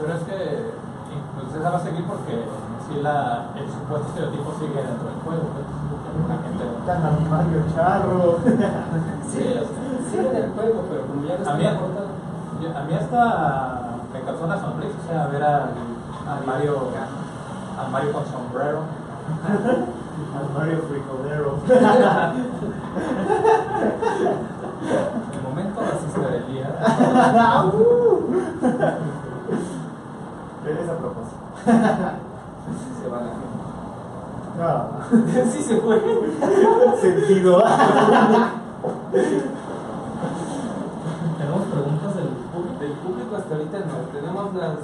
Pero es que pues esa va a seguir porque si la, el supuesto estereotipo sigue dentro del juego. pues, la gente Tan a Mario Charro. [LAUGHS] Sí, sigue en el juego, pero como ya no A mí, yo- a mí hasta me causó una sonrisa, o sea, ver a, a Mario, a Mario con sombrero. [LAUGHS] Al Mario Fricolero. El momento racista del día. Se va la gente. No. sí se fue. Sentido. Tenemos preguntas del público. Del público hasta ahorita no. Tenemos las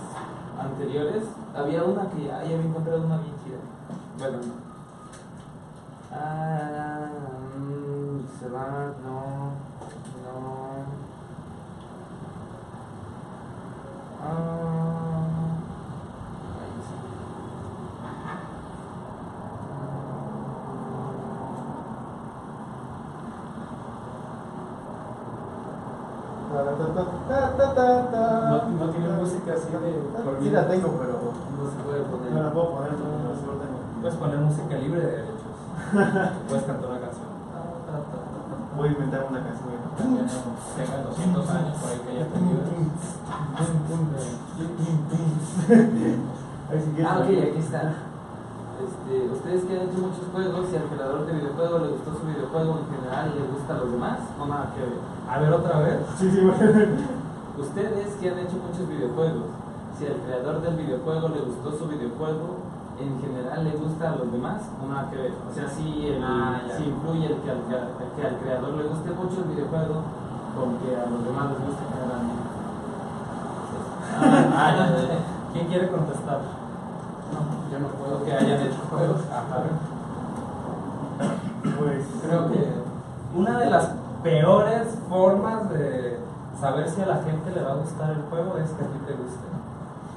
anteriores. Había una que ya, ya había encontrado una bien chida. Bueno, no. Ah, se va, no, no. Ah, ahí sí. No, no tiene música así de por Sí la tengo, pero No se puede poner. no la puedo poner porque no solo tengo. Puedes poner música libre de derechos. [LAUGHS] Puedes cantar una canción. Voy a inventar una canción. También tengan 200 años por ahí que ya aprendió. Ahí si quieres. Ah, ok, aquí está. Este, ustedes que han hecho muchos juegos y al creador de videojuego le gustó su videojuego en general y le gusta a los demás, no nada que ver. A ver, otra vez. Sí, sí, bueno. Ustedes que han hecho muchos videojuegos, si al creador del videojuego le gustó su videojuego en general le gusta a los demás o nada que ver. O sea, si, el, Ah, si influye el que, al, el que al creador le guste mucho el videojuego con que a los demás les guste generalmente. Ah, ya. ¿Quién quiere contestar? Yo no puedo. Que hayan hecho juegos. Ajá. Pues Creo que una de las peores formas de saber si a la gente le va a gustar el juego es que a ti te guste.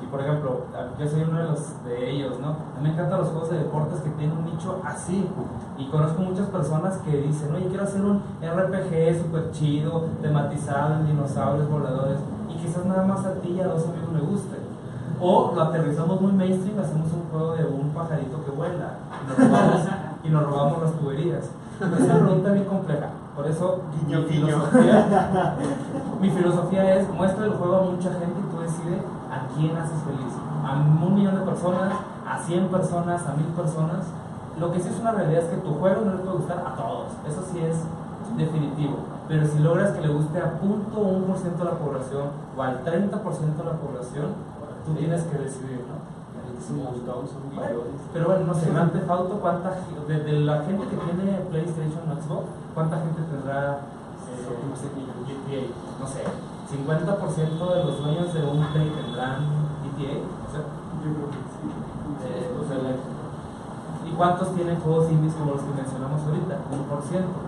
Y por ejemplo, yo soy uno de los de ellos, ¿no? A mí me encantan los juegos de deportes que tienen un nicho así. Y conozco muchas personas que dicen, oye, quiero hacer un RPG súper chido, tematizado en dinosaurios voladores. Y quizás nada más a ti y a dos amigos le guste. O lo aterrizamos muy mainstream, hacemos un juego de un pajarito que vuela y nos robamos, y nos robamos las tuberías. Es una pregunta bien compleja. Por eso Guiño, mi, guiño. filosofía, mi filosofía es muestra el juego a mucha gente y tú decides a quién haces feliz. A un millón de personas, a 100 personas, a mil personas. Lo que sí es una realidad es que tu juego no le puede gustar a todos. Eso sí es definitivo. Pero si logras que le guste a punto un por ciento de la población o al 30% de la población, tú tienes que decidir, ¿no? Pero bueno, no sé, Grand Theft Auto, ¿cuánta, de, de la gente que tiene PlayStation o Xbox, ¿cuánta gente tendrá eh. GTA? No sé, 50% de los dueños de un Play tendrán GTA, o sea, Yo creo que sí. eh, o sea, ¿Y cuántos tienen juegos indies como los que mencionamos ahorita? Un por ciento.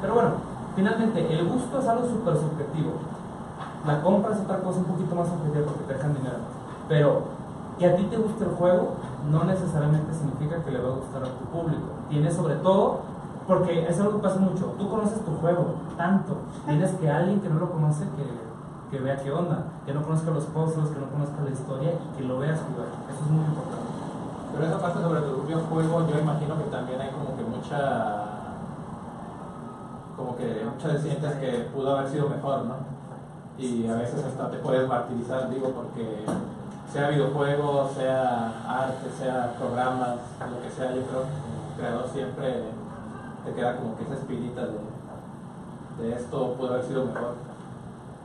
Pero bueno, finalmente, el gusto es algo súper subjetivo. La compra es otra cosa un poquito más objetiva porque te dejan dinero. Pero que a ti te guste el juego no necesariamente significa que le va a gustar a tu público. Tiene sobre todo, porque es algo que pasa mucho, tú conoces tu juego tanto, tienes que alguien que no lo conoce que, que vea qué onda, que no conozca los puzzles, que no conozca la historia y que lo veas jugar. Eso es muy importante. Pero esa parte sobre tu propio juego, yo imagino que también hay como que mucha. como que muchas sientes que pudo haber sido mejor, ¿no? Y a veces hasta te puedes martirizar, digo, porque sea videojuegos, sea arte, sea programas, lo que sea, yo creo que como creador siempre te queda como que esa espinita de, de esto pudo haber sido mejor.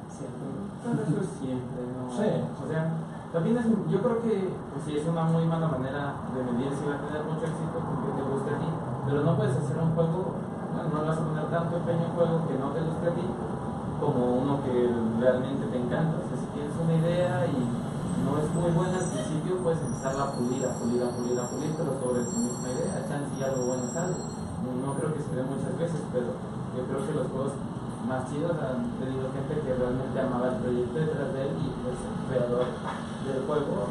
Siempre. Eso es siempre, ¿no? [LAUGHS] Sí. O sea, también es, yo creo que pues, sí es una muy mala manera de medir si va a tener mucho éxito porque te guste a ti, pero no puedes hacer un juego, no vas a poner tanto empeño a un juego que no te guste a ti como uno que realmente te encanta. O sea, si tienes una idea y no es muy buena al principio, puedes empezarla a pulir, a pulir, a pulir, a pulir, pero sobre tu misma idea, chance y algo bueno sale. No, creo que se dé muchas veces, pero yo creo que los juegos más chidos han tenido gente que realmente amaba el proyecto detrás de él y pues el creador del juego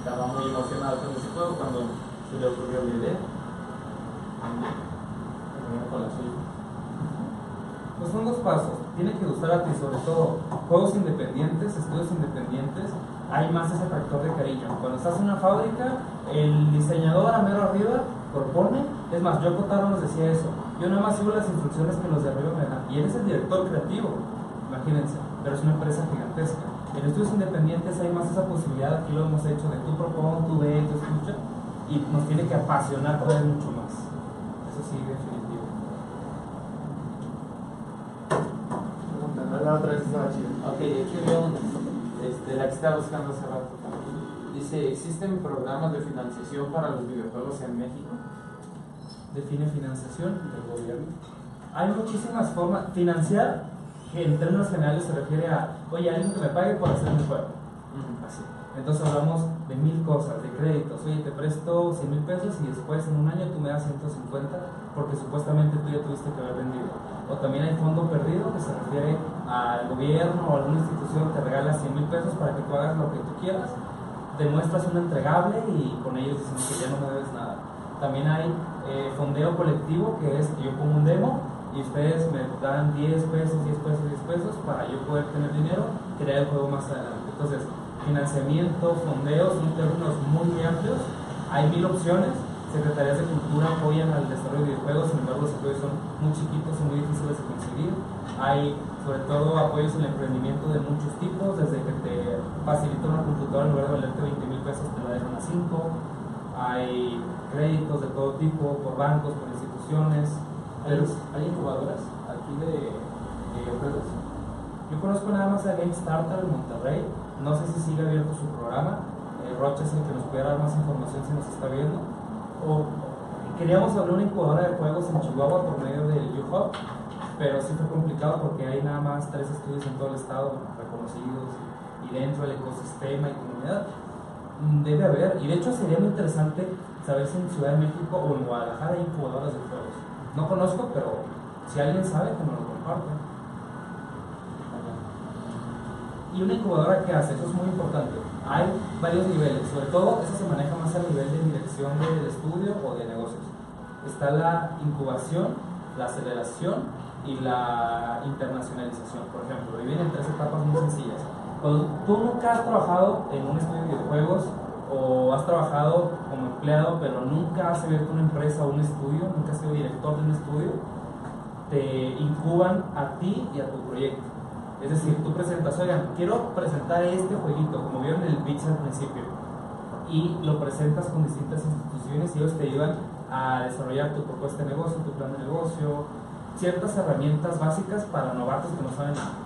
estaba muy emocionado con ese juego cuando se le ocurrió la idea. Con la suya. Pues son dos pasos. Tiene que gustar a ti, sobre todo juegos independientes, estudios independientes. Hay más ese factor de cariño. Cuando estás en una fábrica, el diseñador a mero arriba propone. Es más, yo Taro nos decía eso. Yo nada más sigo las instrucciones que los de arriba me dan. Y él es el director creativo, imagínense. Pero es una empresa gigantesca. En estudios independientes hay más esa posibilidad. Aquí lo hemos hecho de tú propon, tú ve, tú escucha. Y nos tiene que apasionar todavía mucho más. Eso sí, definitivo. la otra vez estaba chido. Ok, aquí veo este, la que estaba buscando hace rato. Dice, ¿existen programas de financiación para los videojuegos en México? Define financiación del gobierno. Hay muchísimas formas. Financiar, que en términos generales se refiere a, oye, alguien que me pague por hacer mi juego. Así. Entonces hablamos de mil cosas, de créditos. Oye, te presto 100 mil pesos y después en un año tú me das 150 porque supuestamente tú ya tuviste que haber vendido. O también hay fondo perdido que se refiere al gobierno o alguna institución te regala 100 mil pesos para que tú hagas lo que tú quieras. Demuestras un entregable y con ellos dicen que ya no me debes nada. También hay eh, fondeo colectivo que es yo pongo un demo y ustedes me dan 10 pesos, 10 pesos, 10 pesos para yo poder tener dinero, crear el juego más adelante. Entonces, financiamiento, fondeo, son términos muy amplios. Hay mil opciones. Secretarías de Cultura apoyan al desarrollo de videojuegos, sin embargo, los apoyos son muy chiquitos y muy difíciles de conseguir. Hay, sobre todo, apoyos en el emprendimiento de muchos tipos, desde que te facilita una computadora en lugar de valerte 20 mil pesos, te la dejan a 5. Hay créditos de todo tipo, por bancos, por instituciones. ¿Hay, hay incubadoras aquí de de videojuegos? Yo conozco nada más a Game Starter en Monterrey, no sé si sigue abierto su programa. eh, Rocha es el que nos puede dar más información si nos está viendo. O queríamos abrir una incubadora de juegos en Chihuahua por medio del U-Hub, pero sí fue complicado porque hay nada más tres estudios en todo el estado reconocidos y dentro del ecosistema y comunidad mm, debe haber, y de hecho sería muy interesante saber si en Ciudad de México o en Guadalajara hay incubadoras de juegos. No conozco, pero si alguien sabe, que me lo comparte. ¿Y una incubadora qué hace? Eso es muy importante. Hay varios niveles, sobre todo eso se maneja más a nivel de dirección del estudio o de negocios. Está la incubación, la aceleración y la internacionalización. Por ejemplo, y vienen tres etapas muy sencillas. Cuando tú nunca has trabajado en un estudio de videojuegos o has trabajado como empleado, pero nunca has abierto una empresa o un estudio, nunca has sido director de un estudio, te incuban a ti y a tu proyecto. Es decir, tú presentas, oigan, quiero presentar este jueguito, como vieron el pitch al principio, y lo presentas con distintas instituciones y ellos te ayudan a desarrollar tu propuesta de negocio, tu plan de negocio, ciertas herramientas básicas para novatos que no saben nada.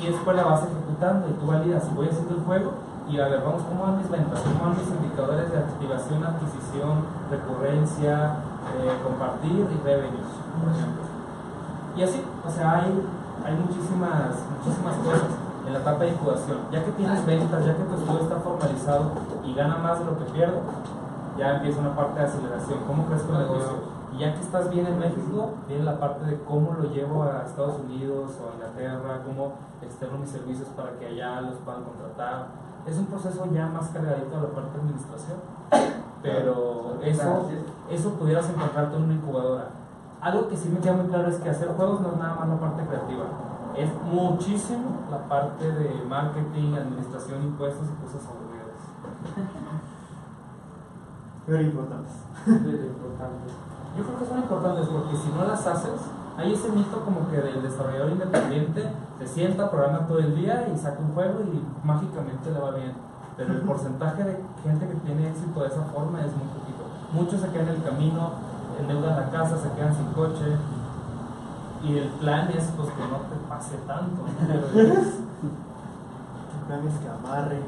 Y después la vas ejecutando y tú validas y voy haciendo el juego y a ver, vamos, ¿cómo van mis ventas? ¿Cómo van mis indicadores de activación, adquisición, recurrencia, eh, compartir y revenues, por ejemplo? Y así, o sea, hay, hay muchísimas, muchísimas cosas en la etapa de incubación. Ya que tienes ventas, ya que tu estudio está formalizado y gana más de lo que pierde, ya empieza una parte de aceleración. ¿Cómo crees que el negocio? Y ya que estás bien en México, viene la parte de cómo lo llevo a Estados Unidos o a Inglaterra, cómo externo mis servicios para que allá los puedan contratar. Es un proceso ya más cargadito a la parte de administración. [COUGHS] Pero eso, eso pudieras encontrarte en una incubadora. Algo que sí me queda muy claro es que hacer juegos no es nada más la parte creativa. Es muchísimo la parte de marketing, administración, impuestos y cosas aburridas. Pero importantes. Yo creo que son importantes porque si no las haces, hay ese mito como que del desarrollador independiente se sienta, programa todo el día y saca un juego y mágicamente le va bien. Pero el porcentaje de gente que tiene éxito de esa forma es muy poquito. Muchos se quedan en el camino, endeudan la casa, se quedan sin coche. Y el plan es pues que no te pase tanto. Pero [LAUGHS] es- El plan es que amarre.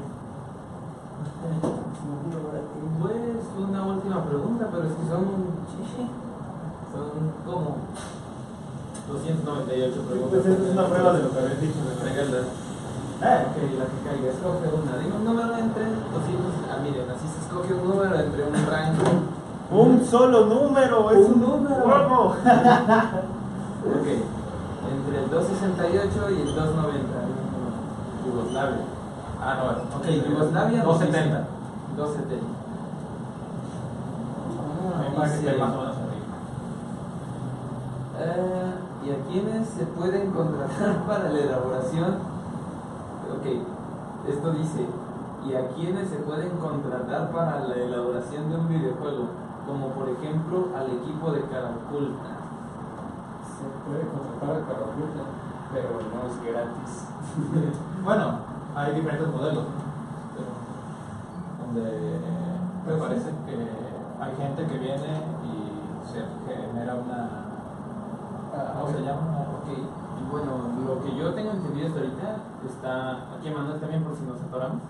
Pues una última pregunta, pero es que son, son como 298 preguntas. Pues es una prueba de lo que habéis dicho. Eh, Ok, la que caiga, escoge una. Dime un número entre 200. Ah, miren, así se escoge un número entre un rango. Un solo número, es Un número. juego. [LAUGHS] [LAUGHS] Ok, entre el 268 y el 290. Yugoslavia. Ah, no, ok, Yugoslavia. 270. 270. Me Ah, parece que dice, más o menos arriba. eh, ¿Y a quiénes se pueden contratar [LAUGHS] para la elaboración? Ok, esto dice, ¿y a quiénes se pueden contratar para la elaboración de un videojuego? Como por ejemplo al equipo de Caracol. Se puede contratar a Carapulta, pero no es gratis. [LAUGHS] Bueno, hay diferentes modelos, pero donde me parece que hay gente que viene y se genera una. ¿Cómo se llama? Ok, y bueno, lo que yo tengo entendido hasta ahorita está aquí Manuel también por si nos separamos.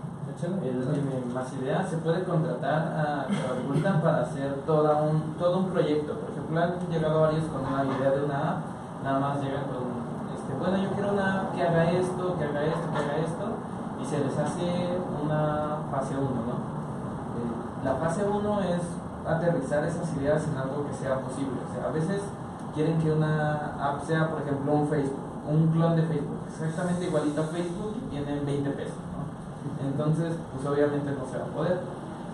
Él tiene más ideas, se puede contratar a Caraculta para hacer toda un, todo un proyecto. Por ejemplo, han llegado varios con una idea de una app, nada más llegan con, este, bueno, yo quiero una app que haga esto, que haga esto, que haga esto, y se les hace una fase 1, ¿no? Eh, La fase 1 es aterrizar esas ideas en algo que sea posible. A veces quieren que una app sea, por ejemplo, un Facebook, un clon de Facebook, exactamente igualito a Facebook y tienen 20 pesos, ¿no? Entonces, pues obviamente no se va a poder.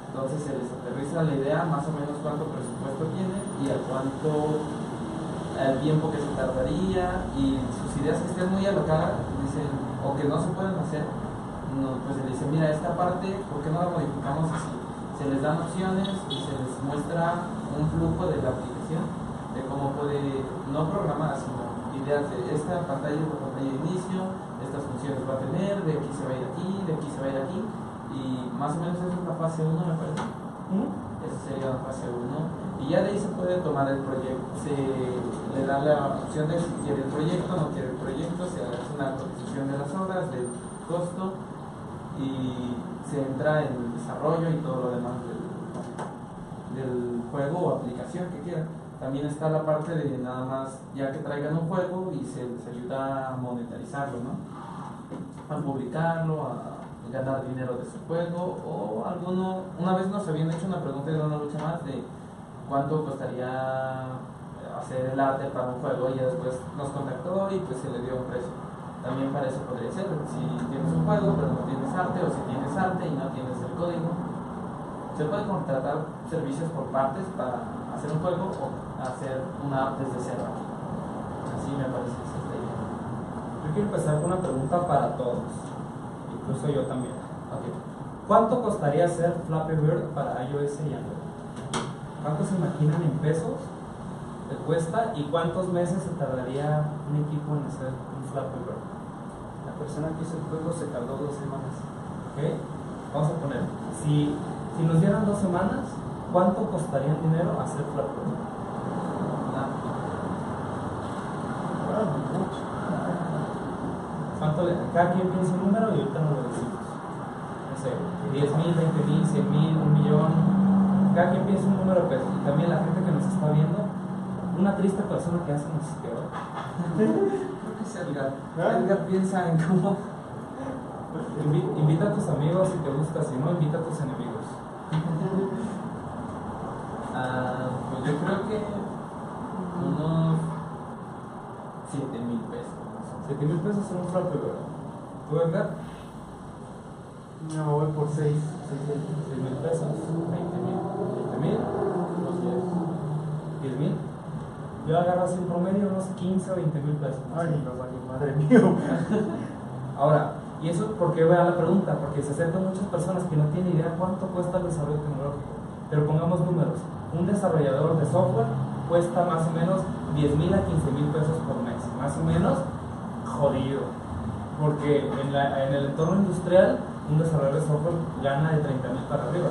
Entonces se les aterriza la idea, más o menos cuánto presupuesto tienen y a cuánto, el tiempo que se tardaría y sus ideas que estén muy alocadas, dicen, o que no se pueden hacer, no, pues se les dice, mira, esta parte, ¿por qué no la modificamos así? Se les dan opciones y se les muestra un flujo de la aplicación de cómo puede, no programar, sino ideas de esta pantalla es la pantalla de inicio, estas funciones va a tener, de aquí se va a ir aquí, de aquí se va a ir aquí, y más o menos esa es la fase 1 me parece. Esa sería la fase 1. Y ya de ahí se puede tomar el proyecto, se le da la opción de si quiere el proyecto, no quiere el proyecto, se hace una cotización de las obras, del costo, y se entra en el desarrollo y todo lo demás del, del juego o aplicación que quieran. También está la parte de nada más, ya que traigan un juego y se les ayuda a monetarizarlo, ¿no? A publicarlo, a ganar dinero de su juego o alguno, una vez nos habían hecho una pregunta de una lucha más de cuánto costaría hacer el arte para un juego y ya después nos contactó y pues se le dio un precio. También para eso podría ser, si tienes un juego pero no tienes arte o si tienes arte y no tienes el código, se puede contratar servicios por partes para hacer un juego o hacer una app desde cero. Así me parece que es la idea. Yo quiero empezar con una pregunta para todos, incluso yo también. Ok. ¿Cuánto costaría hacer Flappy Bird para iOS y Android? ¿Cuánto se imaginan en pesos que cuesta y cuántos meses se tardaría un equipo en hacer un Flappy Bird? La persona que hizo el juego se tardó dos semanas. ¿Ok? Vamos a poner, si, si nos dieran dos semanas, ¿cuánto costaría en dinero hacer Flappy Bird? Nada. ¿Cuánto le, cada quien piensa un número y ahorita nos lo decimos. No sé, 10 mil, 20 mil, 100 mil, un millón. Cada quien piensa un número de pesos. Y también la gente que nos está viendo, una triste persona que hace nos peor. Creo que es Edgar. Edgar piensa en cómo. Invi- invita a tus amigos si te gusta, si no, invita a tus enemigos. Ah, pues yo creo que unos 7 mil pesos. 7 mil pesos son un Flappy Bird. ¿Tú, Edgar? No, voy por 6. 6 mil pesos, 20 mil. 20 mil, Unos 10. 10 mil. Yo agarro así en promedio unos 15 o 20 mil pesos. Ay, no, vale, madre mío. [LAUGHS] Ahora, ¿y eso por qué voy a la pregunta? Porque se acercan muchas personas que no tienen idea cuánto cuesta el desarrollo tecnológico. Pero pongamos números. Un desarrollador de software cuesta más o menos 10 mil a 15 mil pesos por mes. Más o menos jodido. Porque en, la- en el entorno industrial, un desarrollador de software gana de 30 mil para arriba.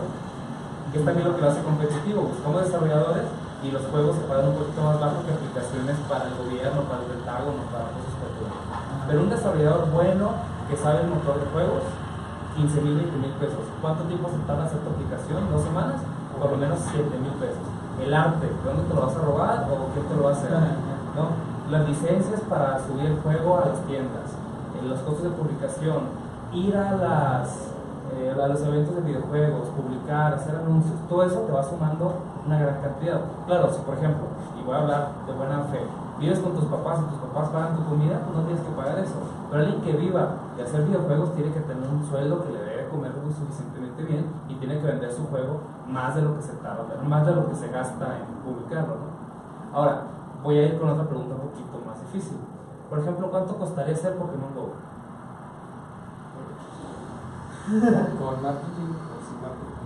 Que es también lo que lo hace competitivo. Buscamos desarrolladores y los juegos se pagan un poquito más bajo que aplicaciones para el gobierno, para el Pentágono, para cosas estilo. Pero un desarrollador bueno que sabe el motor de juegos, 15 mil, 20 mil pesos. ¿Cuánto tiempo se tarda hacer tu aplicación? ¿Dos semanas? Por lo menos 7 mil pesos. El arte, ¿de dónde te lo vas a robar o quién te lo va a hacer? ¿No? Las licencias para subir el juego a las tiendas, los costos de publicación, ir a, las, eh, a los eventos de videojuegos, publicar, hacer anuncios, todo eso te va sumando una gran cantidad. Claro, si por ejemplo, y voy a hablar de buena fe, vives con tus papás y tus papás pagan tu comida, pues no tienes que pagar eso. Pero alguien que viva de hacer videojuegos tiene que tener un sueldo que le debe comer lo suficientemente bien y tiene que vender su juego más de lo que se tarda, más de lo que se gasta en publicarlo. ¿no? Ahora, voy a ir con otra pregunta un poquito más difícil. Por ejemplo, ¿cuánto costaría hacer Pokémon Go? Con marketing o sin marketing.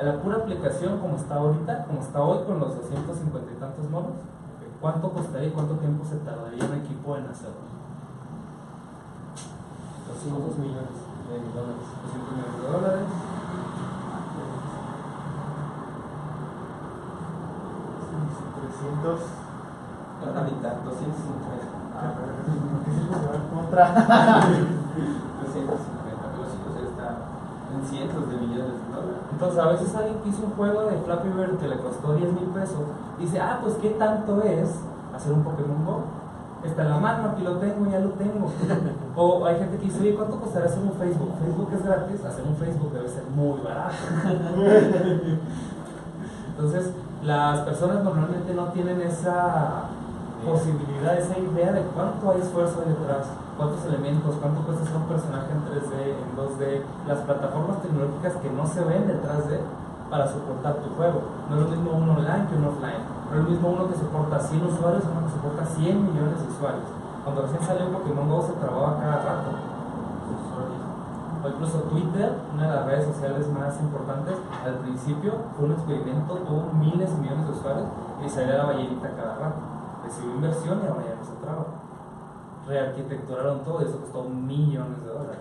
La pura aplicación como está ahorita, como está hoy con los 250 y tantos monos, ¿cuánto costaría y cuánto tiempo se tardaría un equipo en hacerlo? 200 millones de dólares. 200 millones de dólares. 300. La mitad, 250. ¿Por qué siempre se va en contra? 250, pero sí, o sea, está en cientos de millones de dólares. Entonces, a veces alguien que hizo un juego de Flappy Bird que le costó 10 mil pesos, dice, ah, pues qué tanto es hacer un Pokémon Go. Está en la mano, aquí lo tengo, ya lo tengo. [LAUGHS] o hay gente que dice, oye, ¿cuánto costará hacer un Facebook? Facebook es gratis, hacer un Facebook debe ser muy barato. [LAUGHS] Entonces, las personas normalmente no tienen esa posibilidad, esa idea de cuánto hay esfuerzo detrás, cuántos elementos, cuánto cuesta hacer un personaje en 3D, en 2D, las plataformas tecnológicas que no se ven detrás de para soportar tu juego. No es lo mismo uno online que uno offline. No es lo mismo uno que soporta 100 usuarios uno que soporta 100 millones de usuarios. Cuando recién salió Pokémon GO se trababa cada rato. O incluso Twitter, una de las redes sociales más importantes, al principio fue un experimento, tuvo miles y millones de usuarios y salía la ballenita cada rato. Recibió inversión y ahora ya no se traba. Rearquitecturaron todo y eso costó millones de dólares.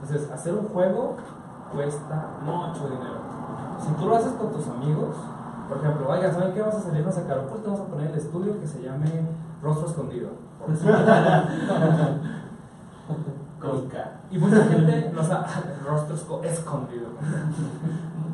Entonces, hacer un juego cuesta mucho dinero. Si tú lo haces con tus amigos, por ejemplo, oigan, ¿saben qué? Vamos a salirnos a Carrefour, te vamos a poner el estudio que se llame Rostro Escondido. [LAUGHS] Y mucha gente nos ha rostro esco- escondido.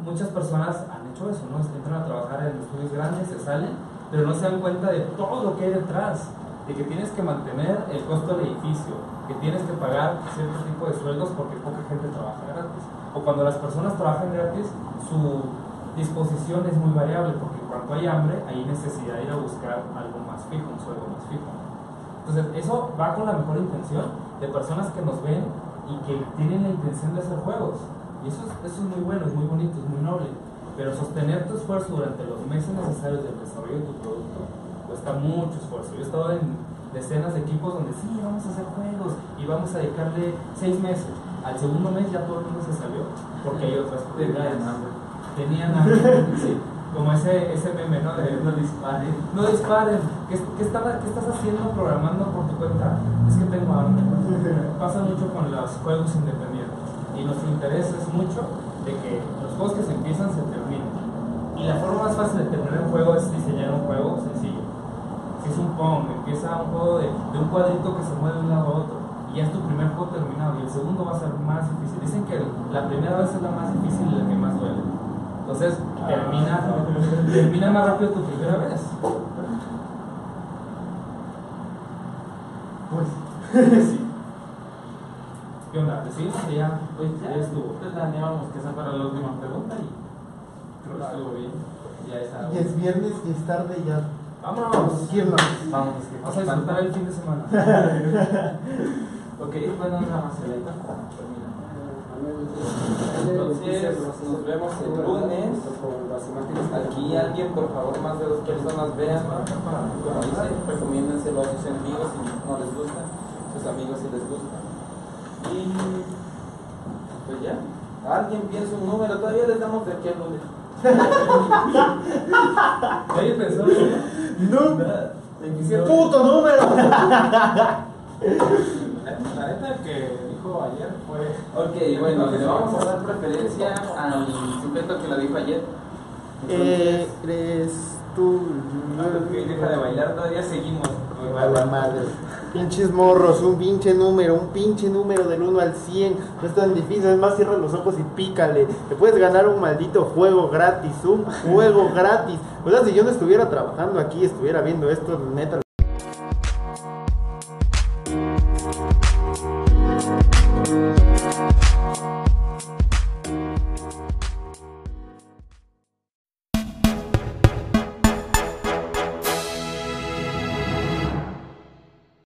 Muchas personas han hecho eso, ¿no? Entran a trabajar en estudios grandes, se salen, pero no se dan cuenta de todo lo que hay detrás. De que tienes que mantener el costo del edificio, que tienes que pagar cierto tipo de sueldos porque poca gente trabaja gratis. O cuando las personas trabajan gratis, su disposición es muy variable porque cuando hay hambre hay necesidad de ir a buscar algo más fijo, un sueldo más fijo. Entonces, eso va con la mejor intención de personas que nos ven y que tienen la intención de hacer juegos. Y eso es, eso es muy bueno, es muy bonito, es muy noble. Pero sostener tu esfuerzo durante los meses necesarios del desarrollo de tu producto cuesta mucho esfuerzo. Yo he estado en decenas de equipos donde sí, vamos a hacer juegos y vamos a dedicarle seis meses. Al segundo mes ya todo el mundo se salió porque hay otras prioridades. Tenían hambre, [LAUGHS] sí. Como ese, ese meme, ¿no? De, no disparen. No disparen. ¿Qué, qué, qué estás haciendo programando por tu cuenta? Es que tengo hambre. [LAUGHS] Pasa mucho con los juegos independientes. Y nos interesa es mucho de que los juegos que se empiezan se terminen. Y la forma más fácil de terminar un juego es diseñar un juego sencillo. Si es un Pong, empieza un juego de, un cuadrito que se mueve de un lado a otro. Y ya es tu primer juego terminado. Y el segundo va a ser más difícil. Dicen que la primera vez es la más difícil y la que más duele. Entonces, termina, termina más rápido tu primera vez. Pues, [LAUGHS] Sí. ¿Qué onda? ¿Decimos que ya, Pues ya, estuvo? Pues planeábamos que esa fuera la última pregunta creo que estuvo bien. Ya está. y es viernes y es tarde y ya. ¡Vámonos! ¿Quién más? Vamos, Vamos a disfrutar el fin de semana. [LAUGHS] Ok, bueno, nada más termina. Entonces, nos vemos el lunes. Aquí alguien, por favor, más de dos personas vean. Como dice, recomiéndenselo a sus enemigos si no les gusta, sus amigos si les gusta. Y pues ya, alguien piensa un número, todavía les damos de aquí al lunes. Nadie pensó ¡No! ¡Puto número! La neta que dijo ayer fue. Ok, bueno, le vamos a dar preferencia al sujeto que lo dijo ayer. Eh, Eres tú. Ok, deja de bailar, todavía seguimos. A la madre. Pinches morros, un pinche número, un pinche número del 1 al 100. No es tan difícil, es más, cierra los ojos y pícale. Te puedes ganar un maldito juego gratis, un juego gratis. O sea, si yo no estuviera trabajando aquí, estuviera viendo esto, neta,